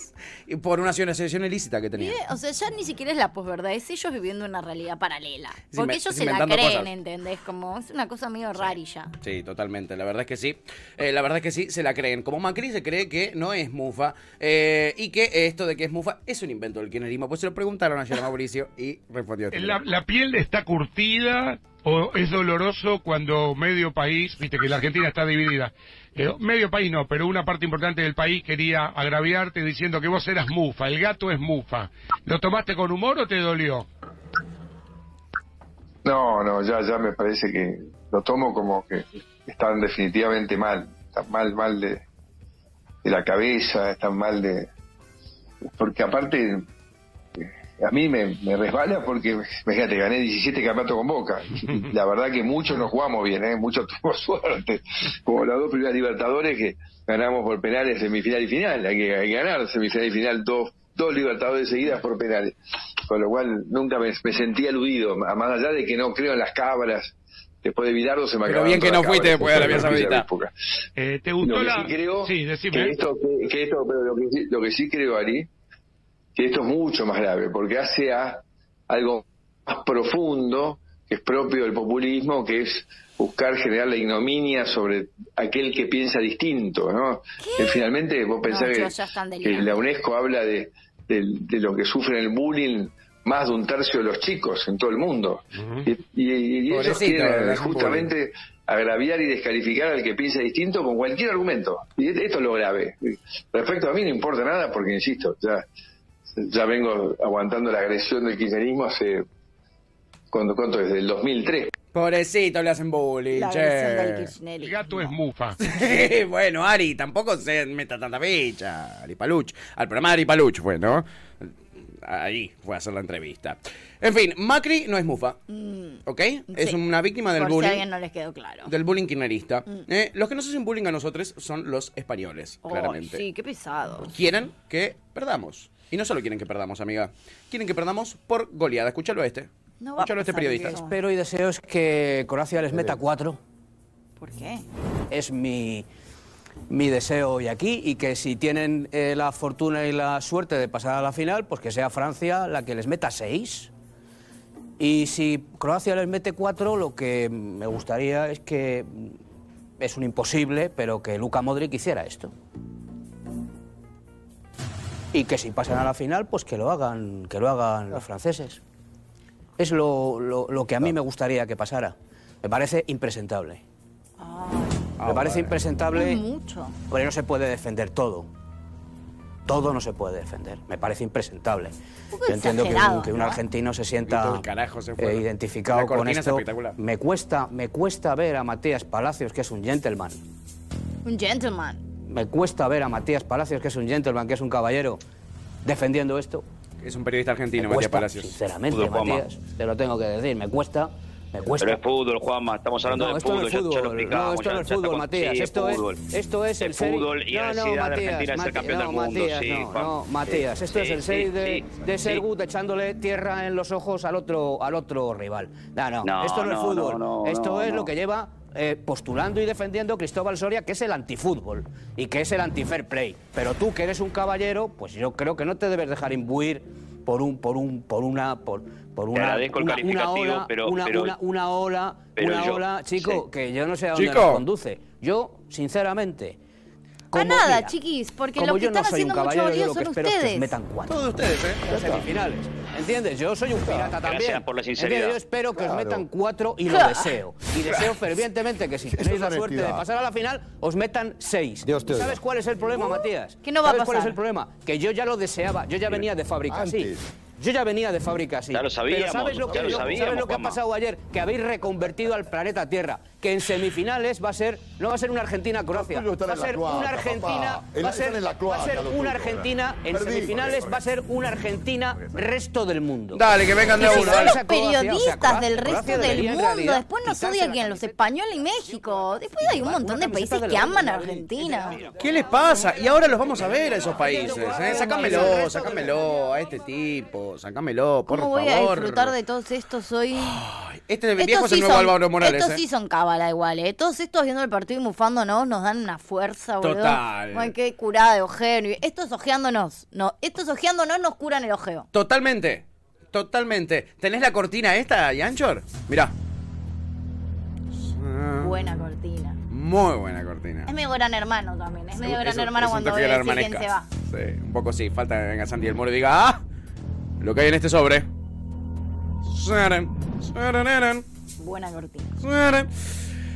Y por una asociación ilícita que tenía.
Mire, O sea, ya ni siquiera es la posverdad, es ellos viviendo una realidad paralela. Porque ellos se la
inventando
creen,
cosas.
¿entendés? Como es una cosa medio rarilla.
Sí, totalmente. La verdad es que sí. Eh, la verdad es que sí, se la creen. Como Macri se cree que no es mufa eh, y que esto de que es mufa es un invento del kirchnerismo. Pues se lo preguntaron ayer a Mauricio y respondió. esto.
La, la piel está curtida o es doloroso cuando medio país, viste que la Argentina está dividida, eh, medio país no, pero una parte importante del país quería agraviarte diciendo que vos eras mufa, el gato es mufa. ¿Lo tomaste con humor o te dolió?
No, no, ya, ya me parece que lo tomo como que están definitivamente mal, están mal, mal de, de la cabeza, están mal de... Porque aparte, eh, a mí me, me resbala porque, fíjate, gané 17 campeonatos con Boca. La verdad que muchos nos jugamos bien, ¿eh? muchos tuvimos suerte. Como las dos primeras Libertadores que ganamos por penales semifinal y final. Hay que, hay que ganar semifinal y final dos, dos Libertadores seguidas por penales. Con lo cual nunca me, me sentí aludido, a más allá de que no creo en las cábalas. Después de Bilardo se me
Pero bien que no fuiste después de la
aquella
Saudita.
Eh, ¿Te
Lo
gustó
que
la...?
sí creo
Sí, decime.
que esto, que, que esto, pero lo que, sí- lo que sí creo, Ari, que esto es mucho más grave, porque hace a algo más profundo, que es propio del populismo, que es buscar generar la ignominia sobre aquel que piensa distinto, ¿no? Que finalmente vos pensás
No,
que, la UNESCO habla de, de, de lo que sufren el bullying más de un tercio de los chicos en todo el mundo. Y, y- y ellos quieren justamente agraviar y descalificar al que piensa distinto con cualquier argumento. Y esto es lo grave. Respecto a mí no importa nada porque, insisto, ya, ya vengo aguantando la agresión del kirchnerismo hace, ¿cuánto, cuánto desde el 2003.
Pobrecito, le hacen bullying.
La
che.
versión del Kirchner.
El gato es mufa.
Sí, bueno, Ari, tampoco se meta tanta fecha. Ari Paluch. Al programa de Ari Paluch fue, ¿no? Ahí fue a hacer la entrevista. En fin, Macri no es mufa, ¿ok? Es
sí.
una víctima del
Por si a
bullying.
alguien no les quedó claro.
Del bullying kirchnerista. Eh, los que nos hacen bullying a nosotros son los españoles,
Ay,
claramente.
sí, qué pesado.
Quieren que perdamos. Y no solo quieren que perdamos, amiga. Quieren que perdamos por goleada. Escúchalo a este.
No va a
Escúchalo a este
pasar
periodista.
eso.
Espero y deseo es que Croacia les meta cuatro.
¿Por qué?
Es mi, mi deseo hoy aquí y que si tienen eh, la fortuna y la suerte de pasar a la final, pues que sea Francia la que les meta seis. Y si Croacia les mete cuatro, lo que me gustaría es que es un imposible, pero que Luka Modric hiciera esto. Y que si pasan a la final, pues que lo hagan, que lo hagan los franceses. Es lo, lo- lo que a mí me gustaría que pasara. Me parece impresentable. me parece impresentable.
Mucho.
Porque no se puede defender todo. Todo no se puede defender. Me parece impresentable. Yo entiendo que un, que un
¿no?
argentino se sienta
se
eh, identificado con esto. Me cuesta, me cuesta ver a Matías Palacios, que es un gentleman.
Un gentleman.
Me cuesta ver a Matías Palacios, que es un gentleman, que es un caballero, defendiendo esto.
Es un periodista argentino,
Me
Matías
cuesta,
Palacios.
Sinceramente,
Fútbol, Juanma.
Matías, te lo tengo que decir. Me cuesta, me cuesta.
Pero es fútbol, Juanma, estamos hablando
No,
de
esto
fútbol,
no es
ya- ya, lo
fútbol, no, esto no es fútbol, Matías,
sí,
esto es,
fútbol.
esto es el
Es
serie-
fútbol y
no, no,
de
Matías,
Argentina de ser
Mati-
campeón
no,
del mundo,
Matías,
sí,
no, no, Matías, esto
Sí,
es el
sí,
serie de,
sí,
de ser
sí.
good echándole tierra en los ojos al otro, al otro rival. No, no,
No,
esto no, es
no,
fútbol,
no, no,
esto
no,
es
no.
lo que lleva eh, postulando y defendiendo Cristóbal Soria, que es el antifútbol y que es el anti-fair play. Pero tú, que eres un caballero, pues yo creo que no te debes dejar imbuir por un, por un, por una, por, por
Te
una,
agradezco
una, ola,
pero-
una,
pero-
una, una ola,
pero
una
yo-
ola, chico,
sí.
que yo no sé a dónde
Chico.
nos conduce. Yo, sinceramente,
A
como-
nada,
mira,
chiquis, porque los que
no
están haciendo mucho
lo que
son ustedes.
metan cuatro.
Todos ustedes, ¿eh?
En las semifinales. ¿Entiendes? Yo soy un pirata también.
Gracias por la sinceridad.
¿Entiendes? Yo espero que os metan cuatro y lo deseo. Y deseo fervientemente que si tenéis
es
la suerte de pasar a la final, os metan seis.
Dios te
¿Y
oiga.
¿Sabes cuál es el problema, Matías?
que no va a
¿Sabes cuál es
pasar.
el problema? Que yo ya lo deseaba. Yo ya venía de fábrica así. Yo ya venía de fábrica así.
Ya lo sabíamos,
Pero ¿sabes lo que,
ya lo sabíamos,
¿sabes lo que ha pasado ayer? Que habéis reconvertido al planeta Tierra. Que en semifinales va a ser, no va a ser una Argentina-Croacia. Va a ser
cloaca,
una Argentina, va a ser,
están en la
va a
cloaca,
ser
los
una. Argentina, en semifinales va a ser una Argentina resto del mundo.
Dale, que vengan de
si
uno.
Son los periodistas del resto del mundo. Después nos
quitarse
odia
la
quién, los españoles y México. Después hay un montón de países que aman a. Argentina.
¿Qué les pasa? Y ahora los vamos a ver a esos países. ¿eh? Sácamelo, sácamelo a este tipo. Sácamelo, por
¿Cómo voy a disfrutar de todos estos hoy?
Este
Estos
viejo es el
sí
nuevo
son-
Álvaro Morales.
Estos
¿eh?
sí son cábala igual, ¿eh? Todos estos viendo el partido y mufándonos nos dan una fuerza, boludo.
Total.
Ay, qué curada de ojeo. Estos ojeándonos. No, estos ojeándonos nos curan el ojeo.
Totalmente. Totalmente. ¿Tenés la cortina esta, Yanchor? Mirá.
Buena cortina.
Muy buena cortina.
Es medio gran hermano también. Es medio gran hermano cuando ve quién se va.
Sí, un poco sí. Falta que venga Santi del Moro y diga, ¡ah! Lo que hay en este sobre.
Buena cortina.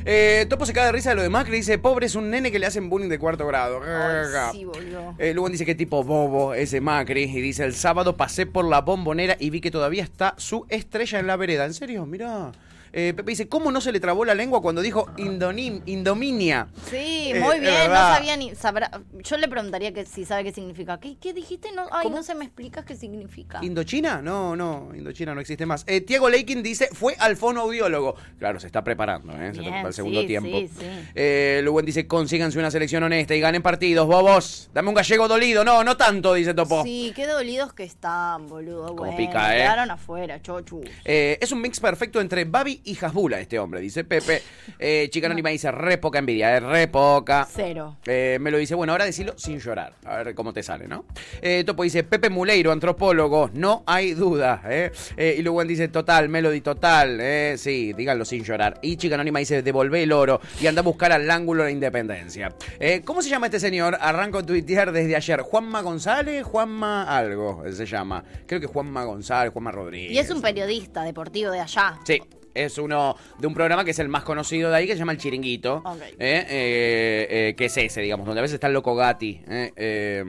Eh, Topo se cae de risa de lo de Macri. Dice, pobre, es un nene que le hacen bullying de cuarto grado.
Ay, sí, boludo.
Eh, dice que tipo bobo ese Macri. Y dice, el sábado pasé por la bombonera y vi que todavía está su estrella en la vereda. ¿En serio? Mirá. Eh, Pepe dice, ¿cómo no se le trabó la lengua cuando dijo indonim, indominia?
Sí,
Eh,
muy bien. No sabía ni. Sabrá, yo le preguntaría que si sabe qué significa. ¿Qué, qué dijiste? No, ay, no se me explicas qué significa.
¿Indochina? No, no, Indochina no existe más. Eh, Tiago Leikin dice, fue al fonoaudiólogo. Claro, se está preparando, ¿eh? Se está
Bien,
el segundo
sí,
tiempo.
sí, sí.
Eh, Luen dice, consíganse una selección honesta y ganen partidos, bobos. Dame un gallego dolido. No, no tanto, dice Topo.
Sí, qué dolidos que están, boludo. Bueno,
pica, ¿eh?
Quedaron afuera, chochu.
Eh, es un mix perfecto entre Babi y Hasbula, este hombre, dice Pepe. Eh, Chica Anónima dice, re poca envidia, es re poca.
Cero.
Eh, me lo dice, bueno, ahora decirlo sin llorar. A ver cómo te sale, ¿no? Eh, Topo dice, Pepe Muleiro, antropólogo, no hay duda. ¿eh? Eh, y luego dice, total, Melody, total. ¿eh? Sí, díganlo sin llorar. Y Chica Anónima dice, devolvé el oro y anda a buscar al ángulo de la independencia. Eh, ¿Cómo se llama este señor? Arranco a tuitear desde ayer. Juanma González, Juanma algo se llama. Creo que Juanma González, Juanma Rodríguez.
Y es un periodista deportivo de allá.
Sí, es uno de un programa que es el más conocido de ahí, que se llama El Chiringuito.
Ok.
¿eh? Eh, eh, que es ese, digamos, donde a veces está el loco Gatti. ¿eh? Eh,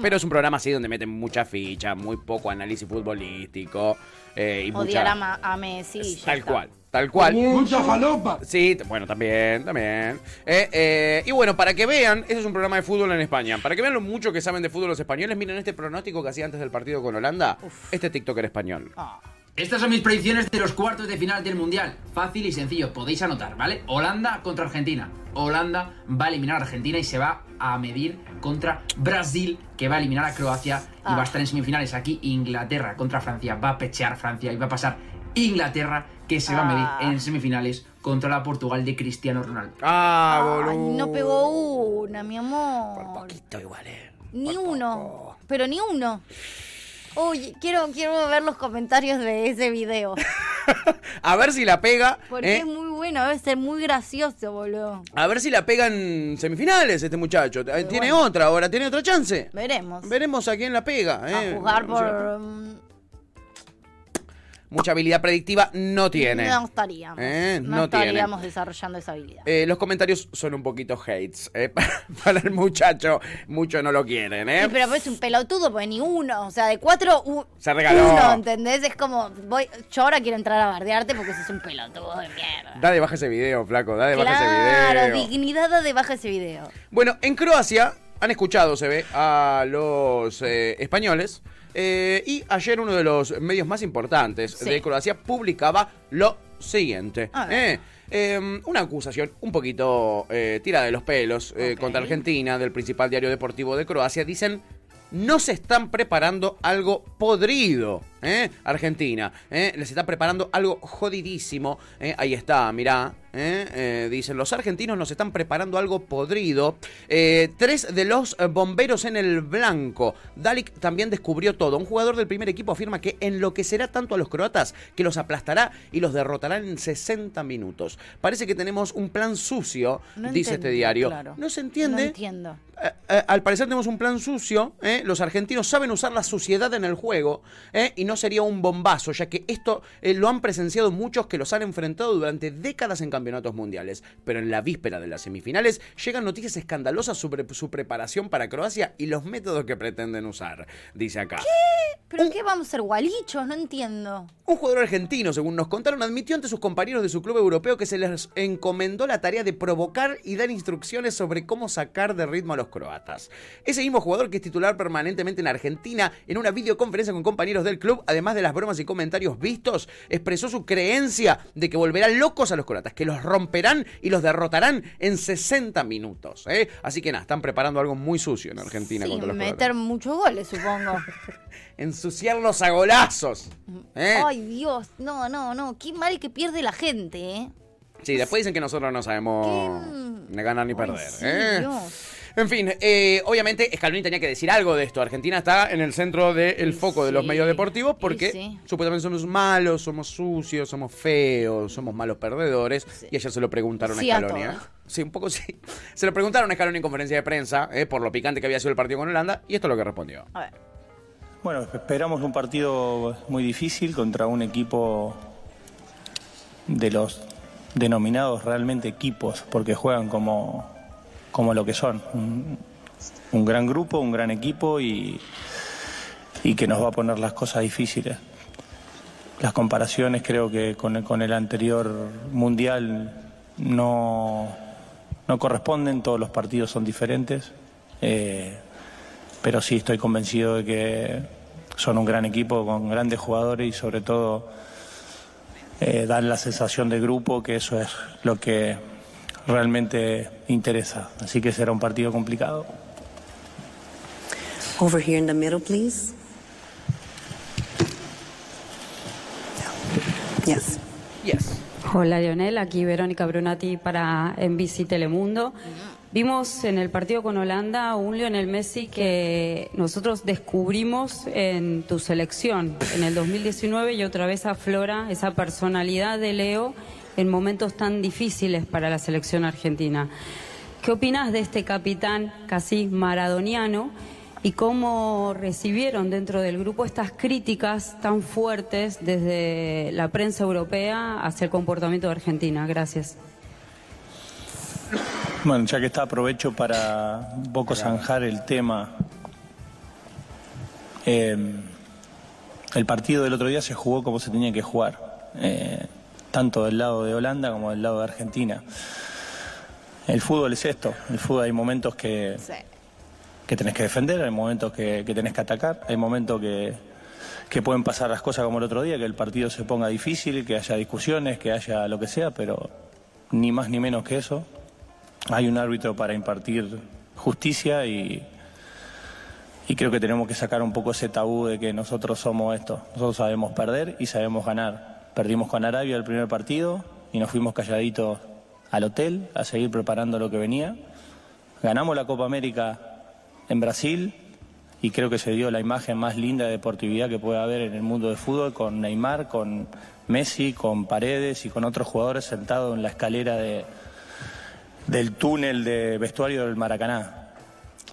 pero es un programa así donde meten mucha ficha, muy poco análisis futbolístico. eh, y
Odiar
mucha,
a, a Messi. y ya
Tal
está.
cual. Tal cual.
Mucha falopa.
Sí, bueno, también, también. Eh, eh, y bueno, para que vean, ese es un programa de fútbol en España. Para que vean lo mucho que saben de fútbol los españoles, miren este pronóstico que hacía antes del partido con Holanda. Este TikToker español.
Estas son mis predicciones de los cuartos de final del Mundial. Fácil y sencillo, podéis anotar, ¿vale? Holanda contra Argentina. Holanda va a eliminar a Argentina y se va a medir contra Brasil, que va a eliminar a Croacia y va a estar en semifinales. Aquí Inglaterra contra Francia, va a pechear Francia y va a pasar Inglaterra, que se va a
Ah.
medir en semifinales contra la Portugal de Cristiano Ronaldo.
Ah,
Ay, no pegó una, mi amor.
igual, eh.
Ni uno. Pero ni uno. Uy, quiero, quiero ver los comentarios de ese video.
A ver si la pega.
Porque
¿eh?
es muy bueno, debe ser muy gracioso, boludo.
A ver si la pegan semifinales este muchacho. Eh, Tiene
bueno.
otra ahora, tiene otra chance.
Veremos.
Veremos a quién la pega. eh.
A jugar por...
Mucha habilidad predictiva no tiene.
No estaríamos.
Eh,
no,
no tiene.
estaríamos desarrollando esa habilidad.
Eh, los comentarios son un poquito hates. eh, para, para el muchacho, mucho no lo quieren, ¿eh?
Sí, pero pues un pelotudo, pues ni uno. O sea, de cuatro, u-
Se regaló.
uno, ¿entendés? Es como, voy, yo ahora quiero entrar a bardearte porque sos un pelotudo de mierda.
Da de baja ese video, flaco, da de baja
Claro,
ese video.
dignidad da de baja ese video.
Bueno, en Croacia han escuchado, se ve, a los eh, españoles. Eh, y ayer uno de los medios más importantes
Sí.
de Croacia publicaba lo siguiente. Eh, eh, una acusación un poquito eh, tirada de los pelos contra Argentina del principal diario deportivo de Croacia. Dicen, no se están preparando algo podrido. ¿eh? Argentina, ¿eh? les está preparando algo jodidísimo. ¿eh? Ahí está, mirá. ¿Eh? Eh, dicen, los argentinos nos están preparando algo podrido. Eh, tres de los eh, bomberos en el blanco. Dalik también descubrió todo. Un jugador del primer equipo afirma que enloquecerá tanto a los croatas que los aplastará y los derrotará en 60 minutos. Parece que tenemos un plan sucio,
No
dice
entendí,
este diario.
claro.
No se entiende.
No entiendo.
Al parecer tenemos un plan sucio. ¿eh? Los argentinos saben usar la suciedad en el juego ¿eh? y no sería un bombazo, ya que esto lo han presenciado muchos que los han enfrentado durante décadas en campeonatos mundiales. Pero en la víspera de las semifinales llegan noticias escandalosas sobre su preparación para Croacia y los métodos que pretenden usar, dice acá.
¿Pero qué vamos a ser gualichos? No entiendo.
Un jugador argentino, según nos contaron, admitió ante sus compañeros de su club europeo que se les encomendó la tarea de provocar y dar instrucciones sobre cómo sacar de ritmo a los croatas. Ese mismo jugador que es titular permanentemente en Argentina, en una videoconferencia con compañeros del club, además de las bromas y comentarios vistos, expresó su creencia de que volverán locos a los croatas, que los romperán y los derrotarán en 60 minutos. ¿eh? Así que nada, están preparando algo muy sucio en Argentina
Sí,
contra los
meter muchos goles, supongo.
Ensuciarlos a golazos. ¿eh?
Ay, Dios. No, no, no. Qué mal que pierde la gente, ¿eh?
Sí, después dicen que nosotros no sabemos ni ganar ni perder.
Sí,
¿eh?
Dios.
En fin, eh, obviamente Scaloni tenía que decir algo de esto. Argentina está en el centro del foco de los medios deportivos porque
sí.
supuestamente somos malos, somos sucios, somos feos, somos malos perdedores. Y ayer se lo preguntaron
Sí
a
a
Scaloni.
todo.
¿eh? Sí, un poco sí. Se lo preguntaron a Scaloni en conferencia de prensa eh, por lo picante que había sido el partido con Holanda y esto es lo que respondió.
A ver.
Bueno, esperamos un partido muy difícil contra un equipo de los denominados realmente equipos, porque juegan como, como lo que son. Un, gran grupo, un gran equipo y, y que nos va a poner las cosas difíciles. Las comparaciones creo que con el, con el anterior mundial no, no corresponden, todos los partidos son diferentes. Eh, pero sí estoy convencido de que son un gran equipo con grandes jugadores y sobre todo eh, dan la sensación de grupo, que eso es lo que realmente interesa. Así que será un partido complicado.
Over here in the middle, please. Yes.
Yes.
Hola Lionel, aquí Verónica Brunati para NBC Telemundo. Vimos en el partido con Holanda un Lionel Messi que nosotros descubrimos en tu selección en el 2019 y otra vez aflora esa personalidad de Leo en momentos tan difíciles para la selección argentina. ¿Qué opinas de este capitán casi maradoniano y cómo recibieron dentro del grupo estas críticas tan fuertes desde la prensa europea hacia el comportamiento de Argentina? Gracias.
Bueno, ya que está, aprovecho para un poco zanjar el tema. Eh, el partido del otro día se jugó como se tenía que jugar, eh, tanto del lado de Holanda como del lado de Argentina. El fútbol es esto, el fútbol hay momentos que, que tenés que defender, hay momentos que, que tenés que atacar, hay momentos que, que pueden pasar las cosas como el otro día, que el partido se ponga difícil, que haya discusiones, que haya lo que sea, pero ni más ni menos que eso. Hay un árbitro para impartir justicia y, y creo que tenemos que sacar un poco ese tabú de que nosotros somos esto. Nosotros sabemos perder y sabemos ganar. Perdimos con Arabia el primer partido y nos fuimos calladitos al hotel a seguir preparando lo que venía. Ganamos la Copa América en Brasil y creo que se dio la imagen más linda de deportividad que puede haber en el mundo del fútbol con Neymar, con Messi, con Paredes y con otros jugadores sentados en la escalera de, del túnel de vestuario del Maracaná.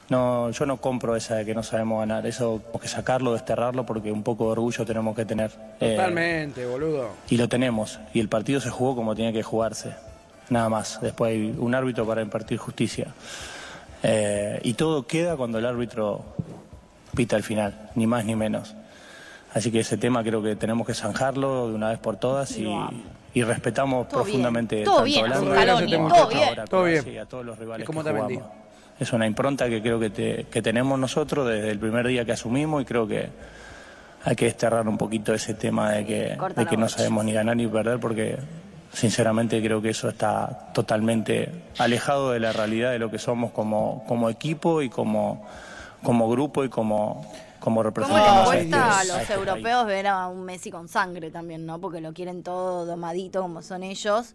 No, yo no compro esa de que no sabemos ganar, eso tenemos que sacarlo, desterrarlo porque un poco de orgullo tenemos que tener. Eh,
Totalmente, boludo.
y lo tenemos, y el partido se jugó como tenía que jugarse, nada más. Después hay un árbitro para impartir justicia. Eh, y todo queda cuando el árbitro pita el final, ni más ni menos. Así que ese tema creo que tenemos que zanjarlo de una vez por todas y, y respetamos
Todo bien.
profundamente
Todo
tanto
bien,
al
Scaloni,
árbitro
todo
como
bien.
ahora,
Todo bien.
sí, a todos los rivales
Es como
que
te
jugamos. Es una impronta que creo que, te- que tenemos nosotros desde el primer día que asumimos y creo que hay que desterrar un poquito ese tema de que, de que no sabemos ni ganar ni perder porque sinceramente creo que eso está totalmente alejado de la realidad de lo que somos como, como equipo y como, como grupo y como, como
¿Cómo les
representamos a este-
cuesta a
a
los
este país.
europeos ver a un Messi con sangre también, ¿no? Porque lo quieren todo domadito como son ellos.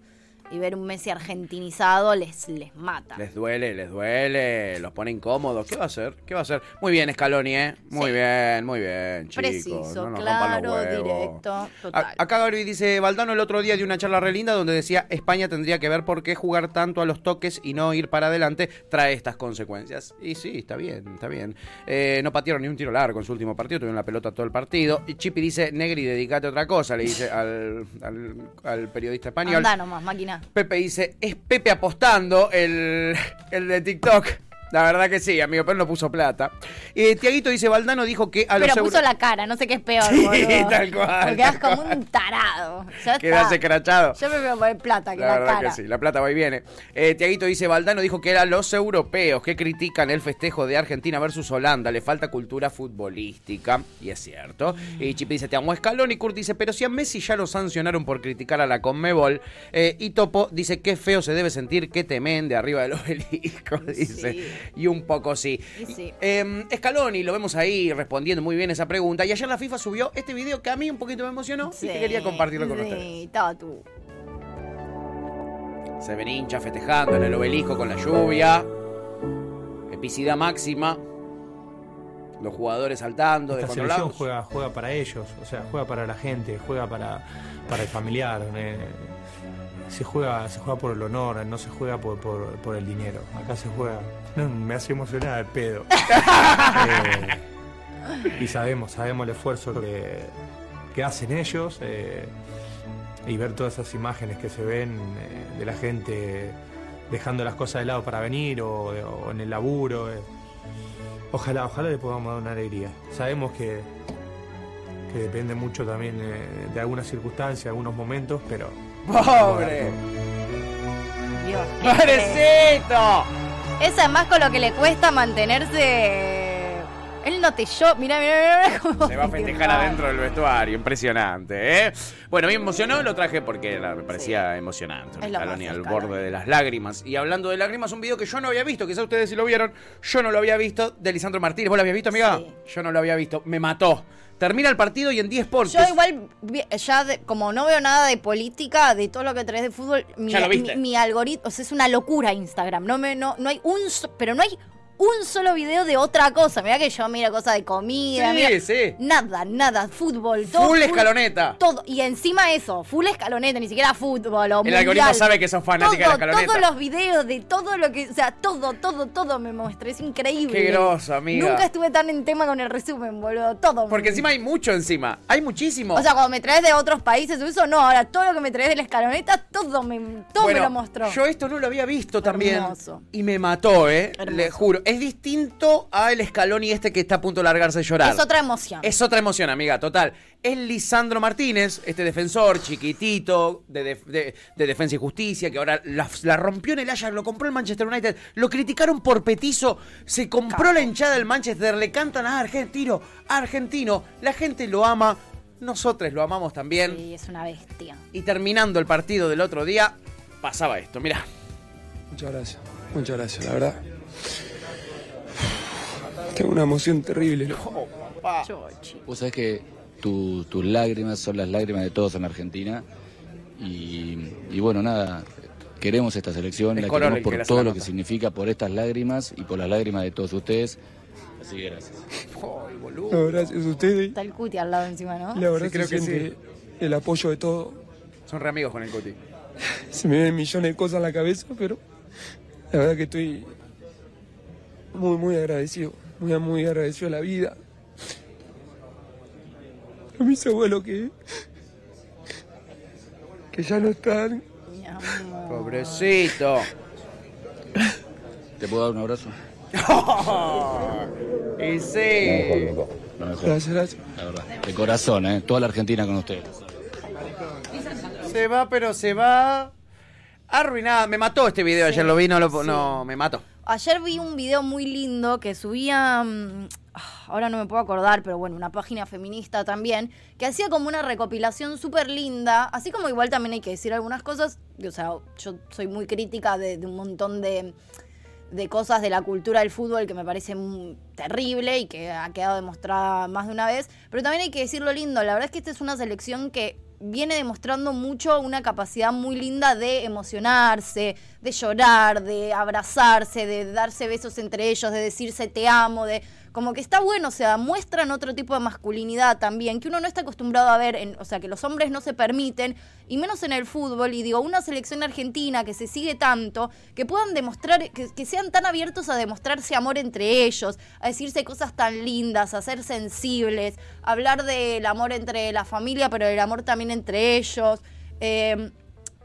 Y ver un Messi argentinizado les, les mata.
Les duele, les duele, los pone incómodos. ¿Qué va a hacer? ¿Qué va a hacer? Muy bien, Scaloni, ¿eh? Muy bien, muy bien, chicos.
Preciso,
No
claro, directo, total.
A- acá Gabriel dice, Valdano el otro día dio una charla re linda donde decía España tendría que ver por qué jugar tanto a los toques y no ir para adelante trae estas consecuencias. Y sí, está bien, está bien. Eh, no patearon ni un tiro largo en su último partido, tuvieron la pelota todo el partido. Y Chipi dice, Negri, dedicate a otra cosa, le dice al, al- al periodista español.
Anda nomás, máquina.
Pepe dice, es Pepe apostando el, el de TikTok. La verdad que sí, amigo, pero no puso plata. Eh, Tiaguito dice, Valdano dijo que a los
Pero puso la cara, no sé qué es peor,
Sí,
boludo.
tal cual,
Te quedas como un tarado. Ya está.
escrachado.
Yo prefiero poner plata que
La
la,
verdad
cara.
que sí, la plata va y viene. Eh, Tiaguito dice, Valdano dijo que eran los europeos que critican el festejo de Argentina versus Holanda. Le falta cultura futbolística. Y es cierto. Y Chipi dice, te amo escalón. Y Kurt dice, pero si a Messi ya lo sancionaron por criticar a la Conmebol. Eh, y Topo dice, qué feo se debe sentir que temen de arriba del obelisco. Dice. Y un poco sí.
Y sí.
Eh, Scaloni, lo vemos ahí respondiendo muy bien esa pregunta. Y ayer la FIFA subió este video que a mí un poquito me emocionó y que quería compartirlo con
sí,
ustedes.
Tatu.
Se ven hinchas festejando en el obelisco con la lluvia. Epicidad máxima. Los jugadores saltando,
Esta selección juega para ellos, o sea, juega para la gente, juega para, para el familiar. eh, se, juega, se juega por el honor, no se juega por, por, por el dinero. Acá se juega. No, me hace emocionar el pedo. Eh, y sabemos, sabemos el esfuerzo que, que hacen ellos. eh, y ver todas esas imágenes que se ven eh, de la gente dejando las cosas de lado para venir o, o en el laburo. Ojalá, ojalá le podamos dar una alegría. Sabemos que, que depende mucho también de algunas circunstancias, algunos momentos, pero.
¡Pobre!
Dios.
¡Pobrecito!
Es además con lo que le cuesta mantenerse. Él no te yo. Mira, mira, mira. cómo
Se va a festejar adentro del vestuario, impresionante, ¿eh? Bueno, me emocionó, lo traje porque me parecía emocionante.
Es lo
Scaloni
más
al borde de las lágrimas. Y hablando de lágrimas, un video que yo no había visto, quizás ustedes sí lo vieron, yo no lo había visto, de Lisandro Martínez. ¿Vos lo habías visto, amiga? Yo no lo había visto, me mató. Termina el partido y en 10 Sports.
Yo igual, ya de- como no veo nada de política, de todo lo que traes de fútbol, mi, mi- mi algoritmo, o sea, es una locura Instagram. No me, no, no hay un, pero no hay un solo video de otra cosa. Mira que yo miro cosas de comida,
Sí,
mira-
sí.
nada, nada, fútbol, todo.
Full escaloneta.
Todo. Y encima eso, full escaloneta, ni siquiera fútbol o
El algoritmo sabe que sos fanática de escaloneta.
Todos los videos de todo lo que, o sea, todo, todo, todo me muestra. Es increíble.
Qué groso, amiga.
Nunca estuve tan en tema con el resumen, boludo. Todo.
Porque encima hay mucho encima. Hay muchísimo.
O sea, cuando me traes de otros países o eso, no. Ahora todo lo que me traes de la escaloneta, todo me, todo
Bueno,
me lo mostró.
Yo esto no lo había visto también.
Hermoso.
Y me mató, ¿eh?
Hermoso.
Le juro. Es distinto a el escalón y este que está a punto de largarse a llorar.
Es otra emoción.
Es otra emoción, amiga, total. Es Lisandro Martínez, este defensor chiquitito de, def- de- de Defensa y Justicia, que ahora la, la rompió en el Ajax, lo compró el Manchester United, lo criticaron por petizo, se compró la hinchada del Manchester, le cantan a argentino, argentino, la gente lo ama, nosotros lo amamos también.
Sí, es una bestia.
Y terminando el partido del otro día, pasaba esto, mirá.
Muchas gracias, muchas gracias, la verdad. Tengo una emoción terrible, ¿no?
Vos sabés que tu- tus lágrimas son las lágrimas de todos en Argentina. Y, y bueno, nada, queremos esta selección,
Es
la queremos
que
por todo lo que significa, por estas lágrimas y por las lágrimas de todos ustedes. Así que gracias.
Ay, boludo.
No, gracias a ustedes.
Está el cuti al lado encima, ¿no?
La verdad
Sí, creo que
el apoyo de todo.
Son re amigos con el Cuti.
Se me ven millones de cosas en la cabeza, pero la verdad que estoy muy, muy agradecido. Muy, muy agradecido a la vida. A mis abuelos que, que ya no están.
Pobrecito.
¿Te puedo dar un abrazo?
y sí.
Lo mejor.
Gracias, gracias.
La verdad. De corazón, ¿eh? Toda la Argentina con ustedes.
Se va, pero se va. Arruinada. Me mató este video. Ayer lo vi, no, lo, no me mató.
Ayer vi un video muy lindo que subía, mm, ah, ahora no me puedo acordar, pero bueno, una página feminista también, que hacía como una recopilación súper linda, así como igual también hay que decir algunas cosas, o sea, yo soy muy crítica de, de un montón de, de cosas de la cultura del fútbol que me parece terrible y que ha quedado demostrada más de una vez, pero también hay que decir lo lindo, la verdad es que esta es una selección que viene demostrando mucho una capacidad muy linda de emocionarse, de llorar, de abrazarse, de darse besos entre ellos, de decirse te amo, de como que está bueno, o sea, muestran otro tipo de masculinidad también, que uno no está acostumbrado a ver, en, o sea, que los hombres no se permiten, y menos en el fútbol, y digo, una selección argentina que se sigue tanto, que puedan demostrar, que, sean tan abiertos a demostrarse amor entre ellos, a decirse cosas tan lindas, a ser sensibles, a hablar del amor entre la familia, pero del amor también entre ellos. Eh,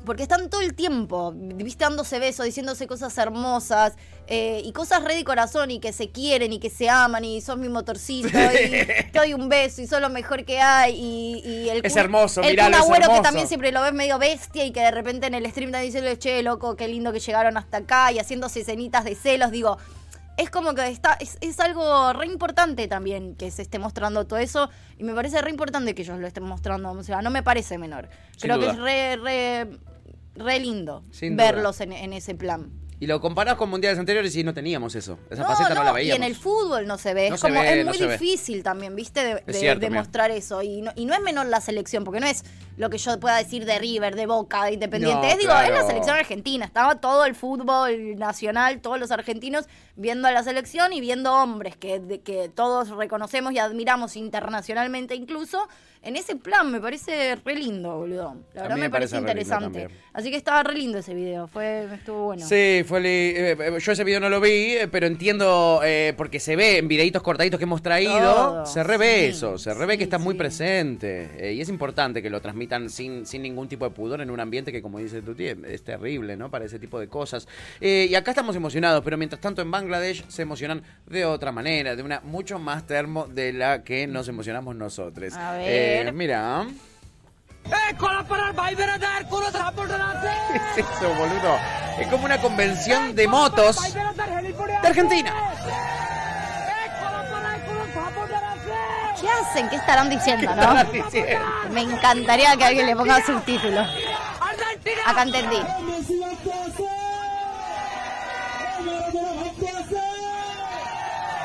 porque están todo el tiempo, viste, dándose besos, diciéndose cosas hermosas eh, y cosas re de corazón y que se quieren y que se aman y sos mi motorcito y te doy un beso y sos lo mejor que hay y, y el
Es hermoso,
el
miralo, es hermoso.
que también siempre lo ves medio bestia y que de repente en el stream te dice, che, loco, qué lindo que llegaron hasta acá y haciéndose escenitas de celos, digo, es como que está, es, es algo re importante también que se esté mostrando todo eso y me parece re importante que ellos lo estén mostrando, o sea, no me parece menor.
Sin
Creo que es re, re, re lindo
Sin
verlos en, en ese plan.
Y lo comparás con mundiales anteriores y no teníamos eso. Esa
No,
faceta no,
no,
la
y
veíamos.
en el fútbol no se ve.
No
es como,
ve,
es
no
muy
ve.
difícil también, ¿viste? De, de-
cierto,
de
mira.
mostrar eso. Y no, y no es menor la selección, porque no es lo que yo pueda decir de River, de Boca, de Independiente.
No,
es, digo, es la selección argentina. Estaba todo el fútbol nacional, todos los argentinos viendo a la selección y viendo hombres que, de- que todos reconocemos y admiramos internacionalmente incluso. En ese plan me parece re lindo, boludo. La verdad me,
me
parece interesante. Así que estaba re lindo ese video. Fue, estuvo bueno.
Sí, fue eh, eh, yo ese video no lo vi, eh, pero entiendo eh, porque se ve en videitos cortaditos que hemos traído,
Todo,
se revé
sí,
eso, se revé que está muy presente eh, y es importante que lo transmitan sin, sin ningún tipo de pudor en un ambiente que como dice Tuti es terrible, ¿no? Para ese tipo de cosas. Eh, y acá estamos emocionados, pero mientras tanto en Bangladesh se emocionan de otra manera, de una mucho más termo de la que nos emocionamos nosotros.
A ver.
Eh, mira. ¿Qué es eso, boludo? Es como una convención de motos de Argentina.
¿Qué hacen? ¿Qué estarán diciendo, no?
estarán diciendo?
Me encantaría que alguien le ponga subtítulos. Acá entendí.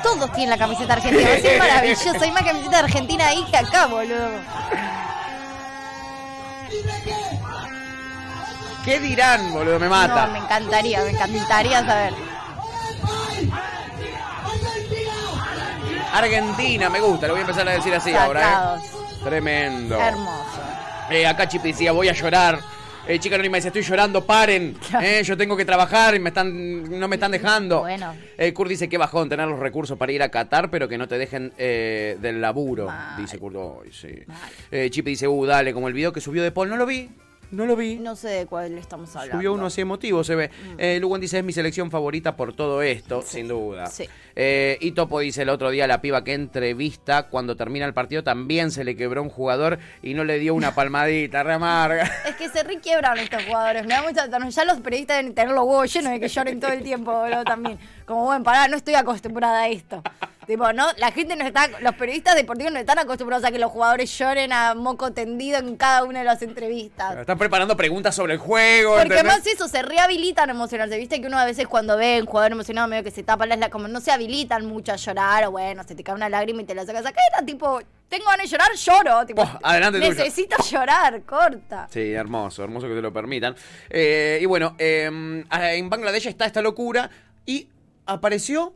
Todos tienen la camiseta argentina. Es maravilloso. Hay más camiseta argentina ahí que acá, boludo.
¿Qué dirán, boludo? Me mata.
No, me encantaría, me encantaría saber.
Argentina, me gusta, lo voy a empezar a decir así ahora. ¿eh? Tremendo.
Hermoso.
Eh, acá Chipi decía, voy a llorar. Eh, chica anónima dice, estoy llorando, paren. Eh, yo tengo que trabajar y me están, no me están dejando.
Bueno.
Eh, Kurt dice, qué bajón tener los recursos para ir a Qatar, pero que no te dejen eh, del laburo. Dice Kurt, "Ay, sí. Eh, Chipi dice, uh, dale, como el video que subió de Paul, no lo vi. No lo vi.
No sé de cuál estamos hablando.
Subió uno así emotivo, se ve. Eh, Lugan dice, es mi selección favorita por todo esto, sin duda.
Sí.
Eh, y Topo dice el otro día, la piba que entrevista, cuando termina el partido, también se le quebró un jugador y no le dio una palmadita, re amarga.
Es que se requiebran estos jugadores. Me da mucha. Ya los periodistas deben tener los huevos llenos de que lloren todo el tiempo, boludo, también. Como, bueno, pará, no estoy acostumbrada a esto. Tipo, no, la gente no está. Los periodistas deportivos no están acostumbrados a que los jugadores lloren a moco tendido en cada una de las entrevistas.
Están preparando preguntas sobre el juego.
Porque
¿entendés?
más eso, se rehabilitan a emocionarse. Viste que uno a veces cuando ve un jugador emocionado medio que se tapa la como no se habilitan mucho a llorar, o bueno, se te cae una lágrima y te la sacas. Acá era tipo, tengo ganas de llorar, lloro. Tipo,
adelante tuyo.
necesito llorar, corta.
Sí, hermoso, hermoso que te lo permitan. Eh, y bueno, eh, en Bangladesh está esta locura y apareció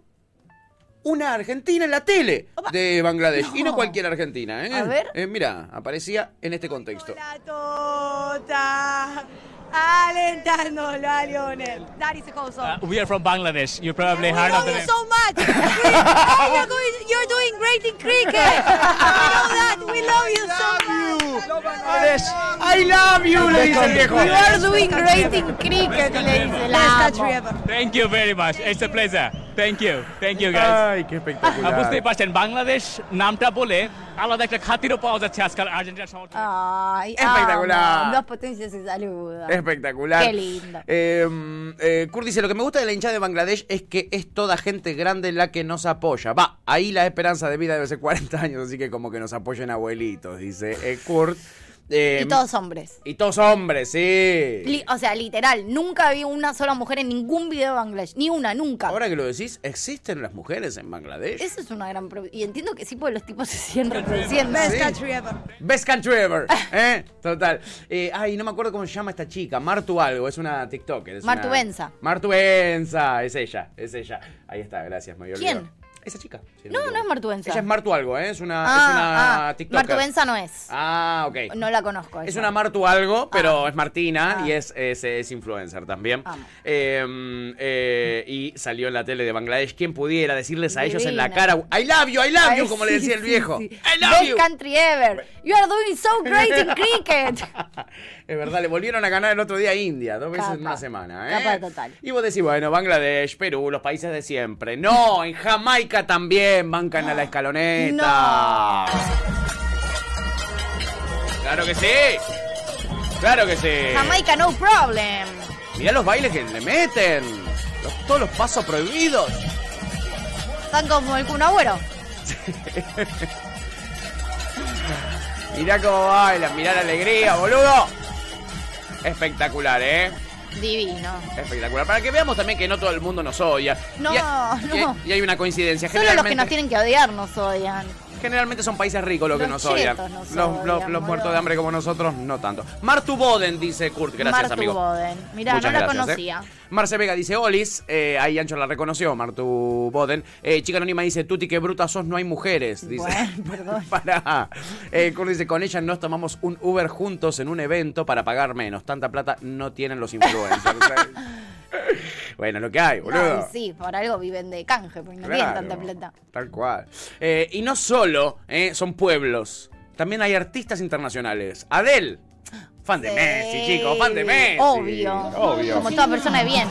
una argentina en la tele de Bangladesh. Y no cualquier argentina, ¿eh?
A ver.
Eh, mira, aparecía en este contexto.
Tota, alentándolo a Lionel. That is coso.
Uh, we are from Bangladesh. You probably
we
heard of
love
the
you so much. We- oh, you're, doing, you're doing great in cricket. we know that. We love you so much.
I love you, le dice el viejo.
You are doing great in cricket, le dice la
Best
amo.
country ever.
Thank you very much. It's a pleasure. Thank you. Thank you guys.
Ay, qué espectacular.
আর বুঝতেই পারছেন বাংলাদেশ নামটা বলে আলাদা একটা খাতিরও পাওয়া যাচ্ছে আজকাল আর্জেন্টিনার সমর্থন
Ay,
Espectacular.
amo. Dos potencias se saludan.
Espectacular.
Qué lindo.
Eh, eh, Kurt dice, lo que me gusta de la hinchada de Bangladesh es que es toda gente grande la que nos apoya. Va, ahí la esperanza de vida debe ser 40 años, así que como que nos apoyen abuelitos, dice eh, Kurt. Eh,
Y todos hombres.
Y todos hombres, sí.
Li- o sea, literal, nunca vi una sola mujer en ningún video de Bangladesh. Ni una, nunca.
Ahora que lo decís, ¿existen las mujeres en Bangladesh?
Eso es una gran... Y entiendo que sí, porque los tipos se siguen reproduciendo.
Best
Sí.
country ever.
Best country ever, ¿eh? Total. Eh, ay, no me acuerdo cómo se llama esta chica. Martu algo, es una TikToker. es
Martu
una-
Benza.
Martu Benza, es ella, es ella. Ahí está, gracias, me había olvidado.
¿Quién?
Esa chica. si
No, no es
equivoco.
Martubenza.
Ella es Martu algo, ¿eh? Es una,
Ah,
es una
ah,
TikToker.
No es.
Ah, ok.
No la conozco.
Es
esa.
una Martu algo, pero es Martina
Ah.
y es, es, es influencer también. Eh, eh, y salió en la tele de Bangladesh. ¿Quién pudiera decirles a ellos en la
Divina.
cara, I love you, I love
Ay,
you, como le
sí,
decía el
sí,
viejo?
sí.
I love
Best
you.
country ever. You are doing so great in cricket.
Es verdad, le volvieron a ganar el otro día a India, dos veces en
Capa.
una semana. ¿eh?
Capa total.
Y vos decís, bueno, Bangladesh, Perú, los países de siempre. No, en Jamaica también bancan a la escaloneta. Claro que sí. Claro que sí.
Jamaica, no problem.
Mirá los bailes que le meten. Los- todos los pasos prohibidos.
Están como el Kun Agüero.
Mirá cómo bailan, mirá la alegría, boludo. Espectacular, ¿eh?
Divino.
Espectacular. Para que veamos también que no todo el mundo nos odia.
No,
y,
no.
y hay una coincidencia.
Solo los que nos tienen que odiar nos odian.
generalmente son países ricos los que nos odian.
nos
los
odian,
los- muertos de hambre como nosotros, no tanto. Martu Boden, dice Kurt. Gracias,
Martu
amigo.
Boden. Mirá,
Muchas
no la
¿eh? Marce Vega dice Olis, eh, ahí Ancho la reconoció, Martu Boden. Eh, Chica Anónima dice, Tuti, qué bruta sos, no hay mujeres. Dice.
Bueno, perdón.
Pará. Eh, dice, con ella nos tomamos un Uber juntos en un evento para pagar menos. Tanta plata no tienen los influencers. bueno, lo que hay, boludo.
No, sí, por algo viven de canje, porque no
Claro.
tienen tanta plata.
Tal cual. Eh, y no solo eh, son pueblos, también hay artistas internacionales. Adele. Fan de Messi, chicos, fan de Messi.
Obvio.
Obvio.
Como toda persona de bien.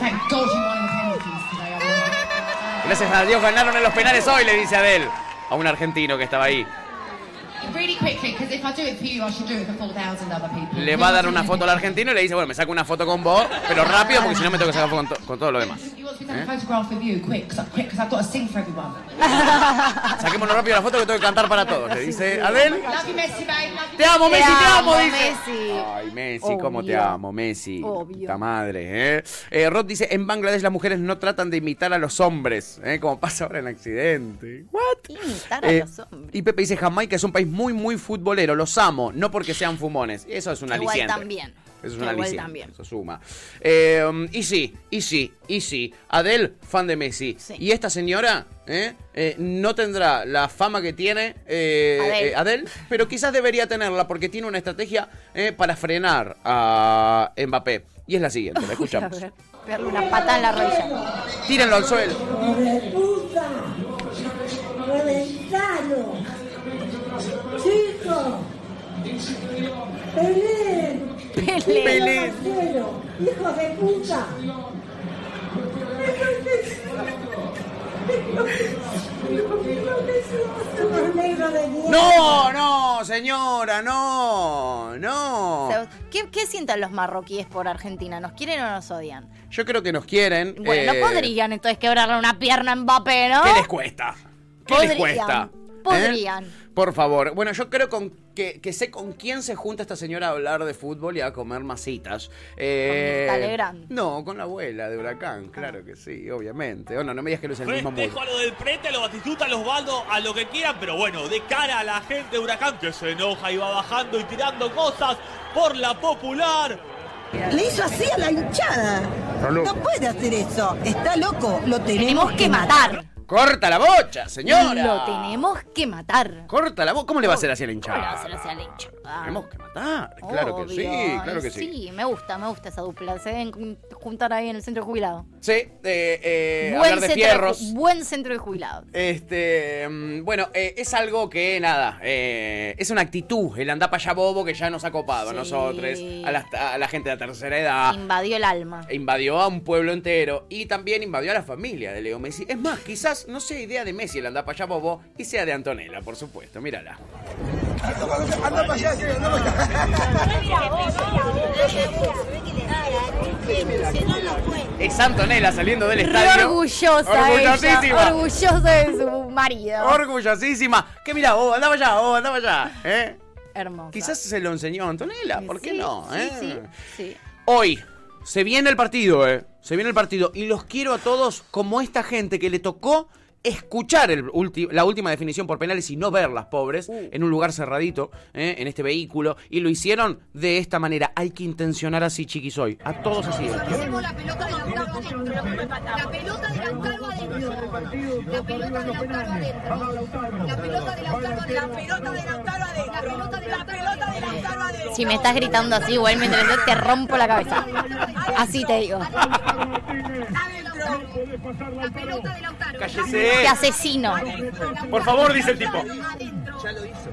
Gracias a Dios ganaron en los penales hoy, le dice Adele. A un argentino que estaba ahí. Le va a dar una foto al argentino y le dice, bueno, me saco una foto con vos, pero rápido porque si no me tengo que sacar foto con, to- con todo lo demás.
You want me to have
¿Eh?
a photograph of you, quick, because quick, 'cause I've got to sing for everyone.
Saquémonos rápido la foto que tengo que cantar para todos. Le dice
you,
Te amo, Messi, te amo, dice.
Messi.
Ay, Messi, cómo te amo, Messi.
Obvio.
Puta madre, ¿eh? eh Rod dice, en Bangladesh las mujeres no tratan de imitar a los hombres, ¿eh? Como pasa ahora en accidente. What?
Imitar a
Eh,
los hombres.
y Pepe dice, Jamaica es un país muy, muy futbolero, los amo, no porque sean fumones. Eso es una
Igual
aliciente.
también.
Eso es una
igual también.
Eso suma. Eh, y sí, y sí, y sí. Adele, fan de Messi. Y esta señora ¿eh? Eh, no tendrá la fama que tiene eh,
Adele.
eh, Adele, pero quizás debería tenerla porque tiene una estrategia eh, para frenar a Mbappé. Y es la siguiente, la escuchamos.
A ver, pegarle una patada en la rodilla.
Tírenlo al suelo.
puta! ¡Reventalo! ¡Chico! ¡Pelén!
Pelé.
Pelé.
¡Hijo de puta!
No, no, señora, no, no.
¿qué, qué sienten los marroquíes por Argentina? ¿Nos quieren o nos odian?
Yo creo que nos quieren.
Bueno,
eh,
no podrían entonces quebrarle una pierna a Mbappé, ¿no?
¿Qué les cuesta? ¿Qué les
Podrían,
cuesta? ¿Eh? Por favor. Bueno, yo creo con que, que sé con quién se junta esta señora a hablar de fútbol y a comer masitas. Eh,
Mirta Legrand.
No, con la abuela de Huracán, claro que sí, obviamente. Oh, no, me digas que no es el mismo mood.
Festejo a lo del Prete, a lo Batistuta, a los Baldo, a lo que quieran, pero bueno, de cara a la gente de Huracán que se enoja y va bajando y tirando cosas por la popular.
Le hizo así a la hinchada. No puede hacer eso. Está loco. Lo tenemos,
Tenemos que matar.
Corta la bocha, señora.
Lo tenemos que matar.
Corta la bocha. ¿Cómo le va a hacer así a la
¿Cómo le va a
hinchada?
hacer así a la hinchada?
Tenemos que matar. Claro que sí, claro que sí.
Sí, me gusta, me gusta esa dupla. Se deben juntar ahí en el centro de jubilados.
Sí, eh, eh,
buen,
hablar de
centro
fierros.
buen centro de jubilados.
Este, mm, bueno, eh, es algo que nada, eh, es una actitud, el andá para allá bobo que ya nos ha copado a nosotros, a la, a la gente de la tercera edad.
Invadió el alma.
Invadió a un pueblo entero y también invadió a la familia de Leo Messi. Es más, quizás no sea idea de Messi el andá para allá bobo y sea de Antonella, por supuesto. Mírala.
Anda para allá, anda
Es Antonella saliendo del estadio.
orgullosa
Orgullosísima.
ella. Orgullosa de su marido.
Orgullosísima. Que mira, vos, andaba allá, vos, andaba allá. ¿eh?
Hermosa.
Quizás se lo enseñó a Antonella, ¿por qué
Sí,
no?
sí,
eh?
sí, sí.
Hoy se viene el partido, ¿eh? Se viene el partido y los quiero a todos como esta gente que le tocó escuchar el ulti- la última definición por penales y no verlas, pobres, en un lugar cerradito, ¿eh? en este vehículo, y lo hicieron de esta manera. Hay que intencionar así, chiquisoy. A todos así.
La pelota de Lautaro adentro. La pelota de Lautaro adentro. La pelota de Lautaro adentro. La pelota de Lautaro adentro. La pelota de Lautaro adentro. La pelota de Lautaro adentro.
Si me estás gritando así, igual mientras yo te rompo la cabeza. Así te digo.
La pelota de Lautaro.
Cállese.
Te asesino.
Por favor, dice el tipo.
Ya lo hizo.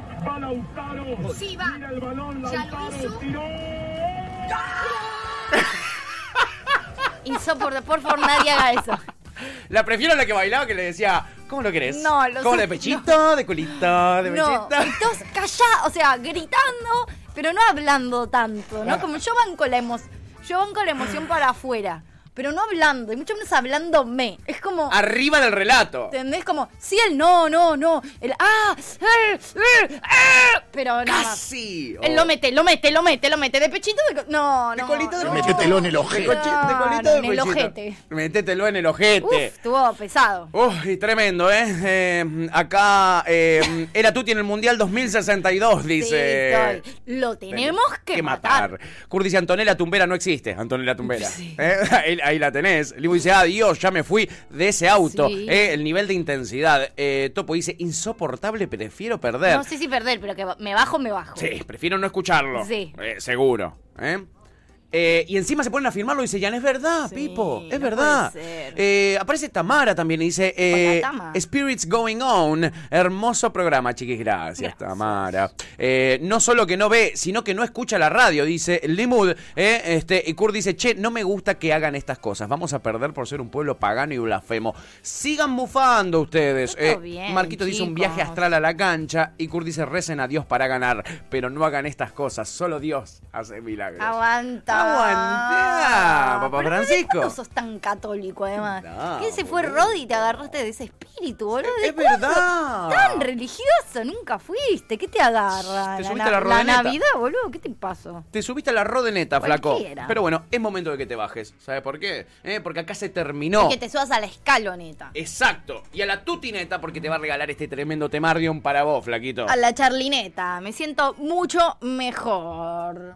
Sí, va. Ya lo hizo.
Insoportable. Por favor, nadie haga eso.
La prefiero a la que bailaba que le decía, ¿cómo lo querés?
No, lo
¿Cómo
sé-
de pechito, de culito, de
No,
pechito?
todos callados, o sea, gritando, pero no hablando tanto, ¿no? Como yo banco la emoción, yo banco la emoción para afuera, pero no hablando, y mucho menos hablándome. Es como...
Arriba del relato.
¿Entendés? Como, sí, el no, no, no, el ah, eh, eh, ah, pero más.
Casi.
Él lo mete, lo mete, lo mete, lo mete, de pechito, de... co- No, no.
colito de
no.
Métetelo en el ojete.
De, de de
en el ojete.
Métetelo en el ojete.
Uf, estuvo pesado.
Uy, tremendo, ¿eh? Eh, acá, eh, era Tuti en el Mundial 2062, dice.
Sí. Lo tenemos que, matar.
Kurt dice, Antonella Tumbera no existe, Antonella Tumbera. ¿Eh? Ahí, ahí la tenés. Libu dice, Dios, ya me fui de ese auto.
Sí.
¿eh? El nivel de intensidad. Eh, Topo dice, insoportable, prefiero perder.
No sé si perder, pero que me bajo, me bajo.
Sí, prefiero no escucharlo.
Sí.
Eh, seguro. ¿eh? Eh, y encima se ponen a firmarlo y dice, Jan, es verdad, Pipo, es
no
verdad. Eh, aparece Tamara también y dice, eh,
Hola.
Spirits Going On. Hermoso programa, chiquis, gracias, Tamara. Eh, no solo que no ve, sino que no escucha la radio, dice Limud. este, y Kurt dice, che, no me gusta que hagan estas cosas. Vamos a perder por ser un pueblo pagano y blasfemo. Sigan mufando ustedes.
Bien,
Marquito dice un viaje astral a la cancha y Kurt dice, recen a Dios para ganar, pero no hagan estas cosas. Solo Dios hace milagros.
Aguanta.
Aguanta, papá
Pero ¿desde
Francisco.
¿Cuándo sos tan católico, además?
No,
¿Quién se fue Rodi y te agarraste de ese espíritu, boludo? ¿De
Es
cuándo?
verdad.
Tan religioso, nunca fuiste. ¿Qué te agarra?
Te
la,
subiste a la
la
rodeneta.
Navidad, boludo, ¿qué te pasó?
Te subiste a la rodeneta, flaco.
Cualquiera.
Pero bueno, es momento de que te bajes. ¿Sabes por qué? Eh, porque acá se terminó.
Que te subas a la escaloneta.
Exacto. Y a la tutineta porque te va a regalar este tremendo temardion para vos, flaquito.
A la charlineta. Me siento mucho mejor.